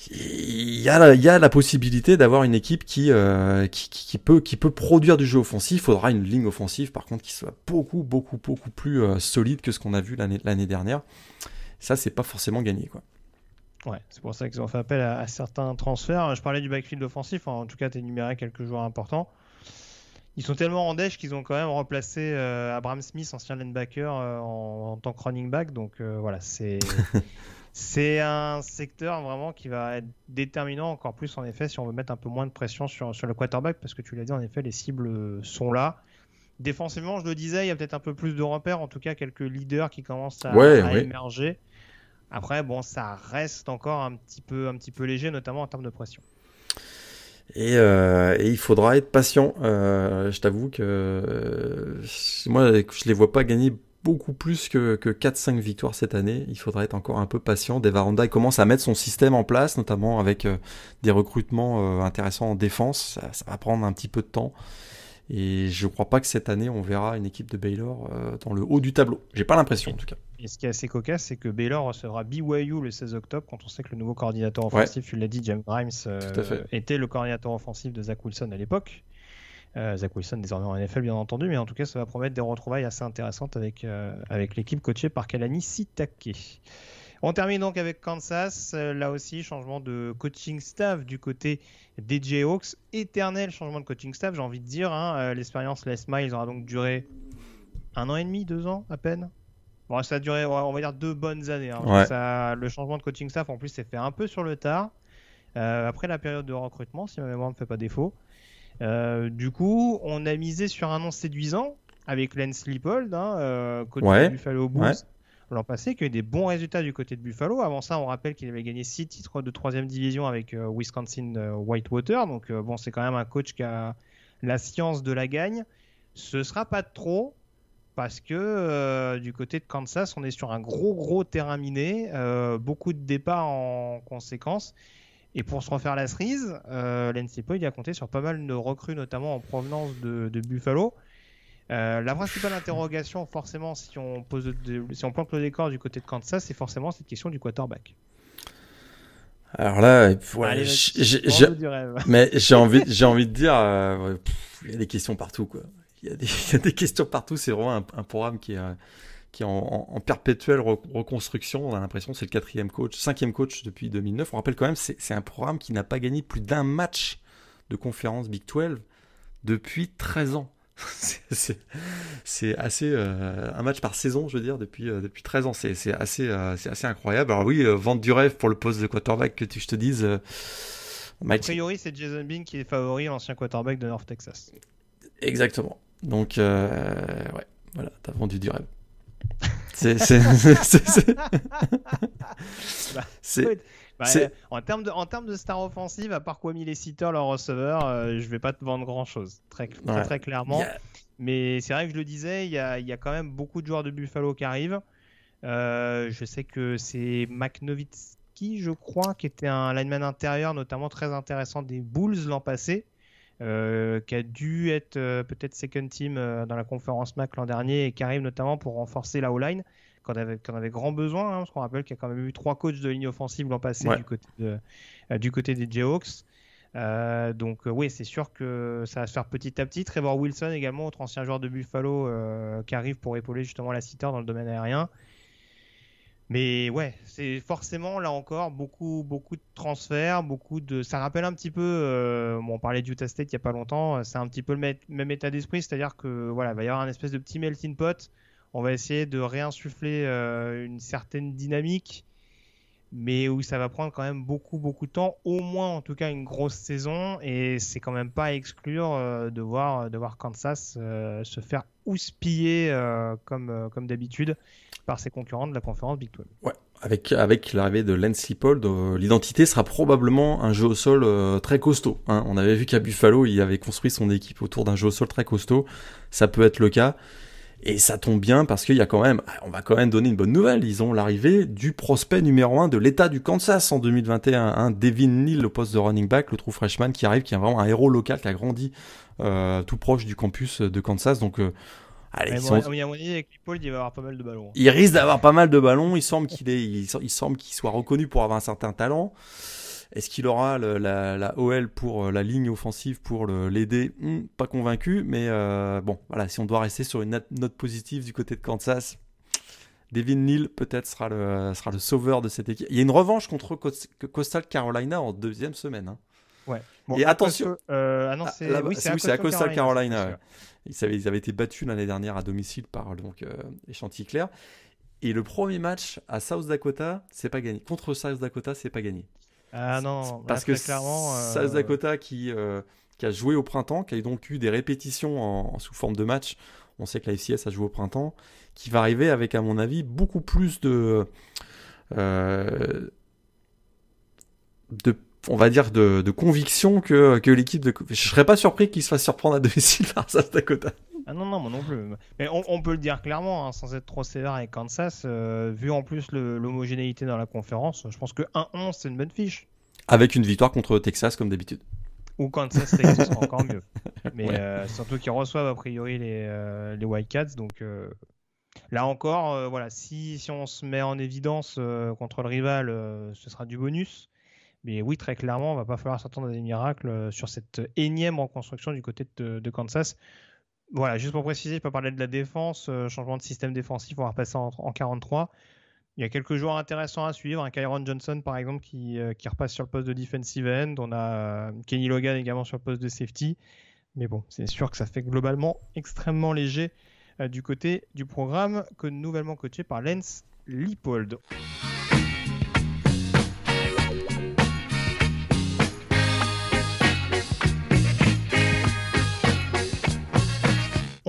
il y a la, possibilité d'avoir une équipe qui, qui, peut, qui peut produire du jeu offensif. Il faudra une ligne offensive, par contre, qui soit beaucoup, beaucoup, beaucoup plus solide que ce qu'on a vu l'année dernière. Ça, c'est pas forcément gagné, quoi. Ouais, c'est pour ça qu'ils ont fait appel à, à certains transferts. Je parlais du backfield offensif, en tout cas, tu énuméré quelques joueurs importants. Ils sont tellement en dèche qu'ils ont quand même remplacé euh, Abraham Smith, ancien linebacker, euh, en, en tant que running back. Donc euh, voilà, c'est c'est un secteur vraiment qui va être déterminant encore plus en effet si on veut mettre un peu moins de pression sur, sur le quarterback parce que tu l'as dit en effet les cibles sont là. Défensivement, je le disais, il y a peut-être un peu plus de repères, en tout cas quelques leaders qui commencent à, Ouais, à ouais. émerger. Après, bon, ça reste encore un petit peu, un petit peu léger, notamment en termes de pression. Et, euh, et il faudra être patient. Euh, je t'avoue que euh, moi, je les vois pas gagner beaucoup plus que, que 4-5 victoires cette année. Il faudra être encore un peu patient. Devaranda commence à mettre son système en place, notamment avec euh, des recrutements intéressants en défense. Ça, ça va prendre un petit peu de temps. Et je crois pas que cette année on verra une équipe de Baylor euh, dans le haut du tableau. J'ai pas l'impression en tout cas. Et ce qui est assez cocasse, c'est que Baylor recevra BYU le 16 octobre, quand on sait que le nouveau coordinateur offensif, tu l'as dit, James Grimes, euh, était le coordinateur offensif de Zach Wilson à l'époque. Euh, Zach Wilson désormais en NFL bien entendu, mais en tout cas ça va promettre des retrouvailles assez intéressantes avec, euh, avec l'équipe coachée par Kalani Sitake. On termine donc avec Kansas, Euh, là aussi changement de coaching staff du côté des Jayhawks, éternel changement de coaching staff j'ai envie de dire, hein. Euh, l'expérience Les Miles aura donc duré un an et demi, deux ans à peine. Bon, ça a duré, on va dire, deux bonnes années. hein. Ouais. Ça- le changement de coaching staff, en plus, s'est fait un peu sur le tard, euh, après la période de recrutement, si ma mémoire ne me fait pas défaut. Euh, du coup, on a misé sur un nom séduisant avec Lance Leipold, hein, euh, coach Ouais. de Buffalo Bulls Ouais. L'an passé, qui a eu des bons résultats du côté de Buffalo. Avant ça, on rappelle qu'il avait gagné six titres de troisième division avec euh, Wisconsin euh, Whitewater. Donc, euh, bon, c'est quand même un coach qui a la science de la gagne. Ce sera pas trop parce que du côté de Kansas, on est sur un gros gros terrain miné, beaucoup de départs en conséquence. Et pour se refaire la cerise, euh, il a compté sur pas mal de recrues, notamment en provenance de Buffalo. Euh, la principale interrogation, forcément, si on, pose de- si on plante le décor du côté de Kansas, c'est forcément cette question du quarterback. Alors là, ouais, j'ai-. Mais j'ai envie, j'ai envie de dire, euh, il y a des questions partout, quoi. Il y a des, il y a des questions partout. C'est vraiment un, un programme qui est, euh, qui est en, en- en perpétuelle re- reconstruction. On a l'impression que c'est le quatrième coach, cinquième coach depuis 2009. On rappelle quand même, c'est un programme qui n'a pas gagné plus d'un match de conférence Big 12 depuis 13 ans. C'est- assez euh, un match par saison, je veux dire, depuis euh, depuis 13 ans. C'est assez euh, c'est assez incroyable. Alors oui, vendre du rêve pour le poste de quarterback que tu, je te dise. A priori, c'est Jason Bean qui est favori, l'ancien quarterback de North Texas. Exactement. Donc, ouais, voilà, t'as vendu du rêve. C'est. c'est- c'est- c'est- Bah, euh, en, termes de, en termes de star offensive, à part Kwame Lessiter, leur receveur, euh, je vais pas te vendre grand chose, très, très, Ouais. très clairement. Mais c'est vrai que je le disais, il y a, y a quand même beaucoup de joueurs de Buffalo qui arrivent. Euh, je sais que c'est Maknovitsky, je crois, qui était un lineman intérieur, notamment très intéressant des Bulls l'an passé. qui a dû être peut-être second team dans la conférence MAC l'an dernier et qui arrive notamment pour renforcer la O-line qu'on avait, avait grand besoin, hein, parce qu'on rappelle qu'il y a quand même eu trois coachs de ligne offensive l'an passé du, côté du côté des Jayhawks. Euh, donc euh, oui, c'est sûr que ça va se faire petit à petit. Trevor Wilson également, autre ancien joueur de Buffalo, euh, qui arrive pour épauler justement la Citer dans le domaine aérien. Mais ouais, c'est forcément là encore beaucoup beaucoup de transferts, beaucoup de. Ça rappelle un petit peu. on parlait du Utah State il y a pas longtemps. C'est un petit peu le même état d'esprit, c'est-à-dire que voilà, il va y avoir un espèce de petit melting pot. On va essayer de réinsuffler une certaine dynamique mais où ça va prendre quand même beaucoup beaucoup de temps, au moins en tout cas une grosse saison, et c'est quand même pas à exclure euh, de, voir, Kansas euh, se faire houspiller euh, comme, comme d'habitude par ses concurrents de la conférence Big 12. Ouais. Avec, l'arrivée de Lance Leipold, l'identité sera probablement un jeu au sol très costaud. Hein. On avait vu qu'à Buffalo, il avait construit son équipe autour d'un jeu au sol très costaud. Ça peut être le cas. Et ça tombe bien parce qu'il y a quand même, on va quand même donner une bonne nouvelle. Ils ont l'arrivée du prospect numéro un de l'État du Kansas en 2021, hein, Devin Neal, le poste de running back, le true freshman qui arrive, qui est vraiment un héros local qui a grandi euh, tout proche du campus de Kansas. Donc, euh, allez, il va avoir pas mal de ballons. Il risque d'avoir pas mal de ballons. Il semble qu'il est, il semble qu'il soit reconnu pour avoir un certain talent. Est-ce qu'il aura la, OL pour euh, la ligne offensive pour l'aider? Hmm, Pas convaincu, mais euh, bon, voilà, si on doit rester sur une note, positive du côté de Kansas, Devin Neal peut-être sera le, sera le sauveur de cette équipe. Il y a une revanche contre Coastal Carolina en deuxième semaine. Hein. Ouais. et attention. Euh, ah non, c'est oui, à Coastal Carolina. ils, avaient, ils, avaient, été battus l'année dernière à domicile par donc euh, Clair. Et le premier match à South Dakota, c'est pas gagné. Contre South Dakota, c'est pas gagné. Ah non, parce que clairement, euh... Dakota qui, euh, qui a joué au printemps, qui a donc eu des répétitions en, sous forme de match. On sait que la FCS a joué au printemps, qui va arriver avec, à mon avis, beaucoup plus de, euh, de on va dire de, de conviction que, que l'équipe de. Je serais pas surpris qu'il se fasse surprendre à domicile par South Dakota. Ah non, non, moi non plus. Mais on, peut le dire clairement, hein, sans être trop sévère avec Kansas, euh, vu en plus l'homogénéité dans la conférence, je pense que 1-11, c'est une bonne fiche. Avec une victoire contre Texas, comme d'habitude. Ou Kansas, Texas, encore mieux. Mais euh, surtout qu'ils reçoivent a priori les, euh, les Wildcats, donc là encore, voilà, si, si on se met en évidence contre le rival, ce sera du bonus. Mais oui, très clairement, on va pas falloir s'attendre à des miracles sur cette énième reconstruction du côté de Kansas. Voilà, juste pour préciser, je peux parler de la défense, euh, changement de système défensif, on va repasser en, 43. Il y a quelques joueurs intéressants à suivre. Un Kyron Johnson, par exemple, qui, euh, repasse sur le poste de defensive end. On a euh, Kenny Logan également sur le poste de safety. Mais bon, c'est sûr que ça fait globalement extrêmement léger du côté du programme, que nouvellement coaché par Lance Lipold.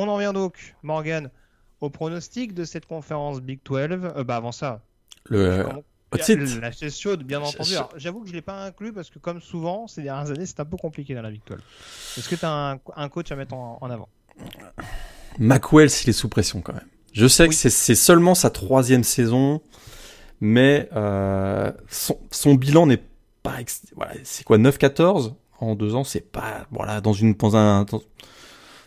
On en vient donc, Morgan, au pronostic de cette conférence Big 12. Euh, bah avant ça, le la chaise chaude, bien entendu. J'avoue que je ne l'ai pas inclus parce que, comme souvent, ces dernières années, c'est un peu compliqué dans la Big 12. Est-ce que tu as un, coach à mettre en, avant? Macwell, s'il est sous pression quand même. Je sais que c'est seulement sa troisième saison, mais euh, son, bilan n'est pas. Voilà, c'est quoi 9-14 en deux ans C'est pas. Voilà, dans, une, dans un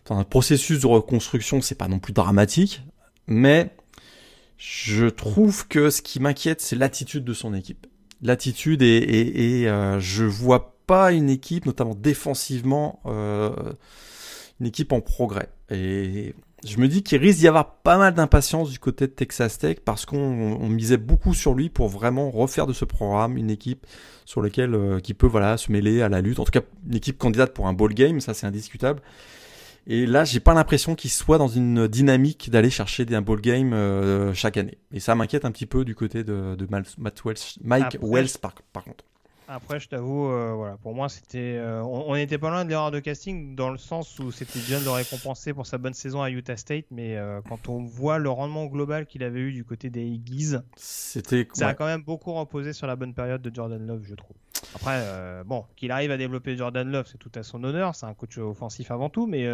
un processus de reconstruction, c'est pas non plus dramatique, mais je trouve que ce qui m'inquiète, c'est l'attitude de son équipe. L'attitude et, euh, je vois pas une équipe, notamment défensivement, euh, une équipe en progrès. Et je me dis qu'il risque d'y avoir pas mal d'impatience du côté de Texas Tech parce qu'on misait beaucoup sur lui pour vraiment refaire de ce programme une équipe sur laquelle euh, qui peut voilà se mêler à la lutte. En tout cas, une équipe candidate pour un ball game, ça c'est indiscutable. Et là, j'ai pas l'impression qu'il soit dans une dynamique d'aller chercher un ball game euh, chaque année. Et ça m'inquiète un petit peu du côté de, de Matt Wells, Mike Wells par, par contre. Après, je t'avoue, euh, voilà, pour moi, c'était, euh, on n'était pas loin de l'erreur de casting dans le sens où c'était bien de le récompenser pour sa bonne saison à Utah State, mais euh, quand on voit le rendement global qu'il avait eu du côté des c'était, ça a quand même beaucoup reposé sur la bonne période de Jordan Love, je trouve. Après, bon, qu'il arrive à développer Jordan Love, c'est tout à son honneur, c'est un coach offensif avant tout, mais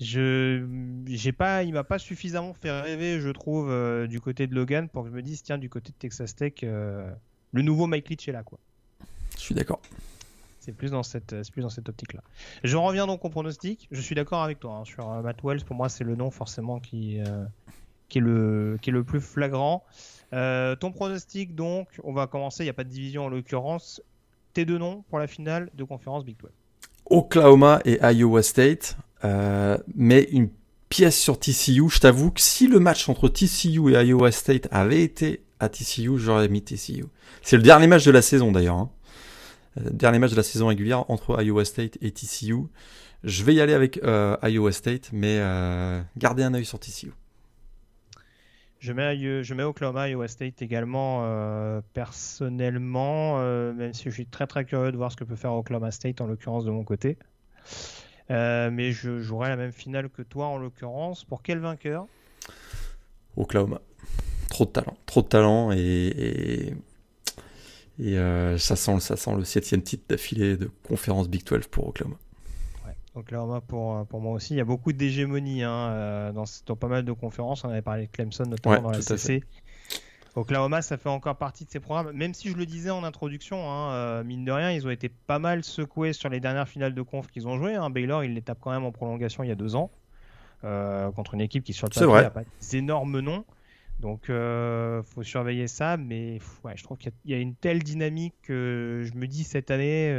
je j'ai pas il m'a pas suffisamment fait rêver je trouve du côté de Logan pour que je me dise tiens du côté de Texas Tech le nouveau Mike Leach est là, quoi. Je suis d'accord. C'est plus dans cette, plus dans cette optique-là. Je reviens donc au pronostic. Je suis d'accord avec toi hein, sur Matt Wells. Pour moi, c'est le nom forcément qui, qui, est le, qui est le plus flagrant. ton pronostic, donc, on va commencer. Il n'y a pas de division en l'occurrence. Tes deux noms pour la finale de conférence Big 12. Oklahoma et Iowa State, euh, mais une pièce sur TCU. Je t'avoue que si le match entre TCU et Iowa State avait été à TCU, j'aurais mis TCU. C'est le dernier match de la saison d'ailleurs. Hein. Euh, dernier match de la saison régulière entre Iowa State et TCU. Je vais y aller avec euh, Iowa State, mais euh, gardez un œil sur TCU. Je mets, je mets Oklahoma, Iowa State également euh, personnellement, euh, même si je suis très très curieux de voir ce que peut faire Oklahoma State en l'occurrence de mon côté. Euh, mais je jouerai la même finale que toi en l'occurrence. Pour quel vainqueur? Oklahoma. Trop de talent. Trop de talent et, et, ça, sent, ça sent le septième titre d'affilée de conférence Big 12 pour Oklahoma. Oklahoma pour, euh, pour moi aussi. Il y a beaucoup d'hégémonie hein, euh, dans, dans, pas mal de conférences. On avait parlé de Clemson notamment dans la CC. Oklahoma, ça fait encore partie de ces programmes. Même si je le disais en introduction, hein, euh, mine de rien, ils ont été pas mal secoués sur les dernières finales de conf qu'ils ont joué. Hein. Baylor, il les tape quand même en prolongation il y a deux ans contre une équipe qui sur le papier n'a pas d'énormes noms. Donc, il faut surveiller ça. Mais ouais, je trouve qu'il y, a une telle dynamique que je me dis cette année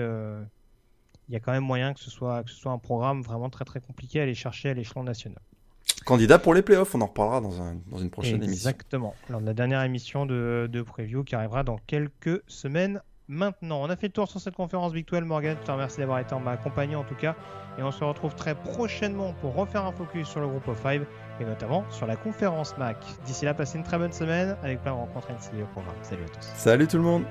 il y a quand même moyen que ce soit, que ce soit un programme vraiment très très compliqué à aller chercher à l'échelon national. Candidat pour les playoffs, on en reparlera dans, un, dans une prochaine émission. Exactement, lors de la dernière émission de, de, preview qui arrivera dans quelques semaines maintenant. On a fait le tour sur cette conférence Big 12. Morgan, je te remercie d'avoir été en ma compagnie en tout cas. Et on se retrouve très prochainement pour refaire un focus sur le groupe of 5 et notamment sur la conférence MAC. D'ici là, passez une très bonne semaine avec plein de rencontres NCA au programme. Salut à tous. Salut tout le monde.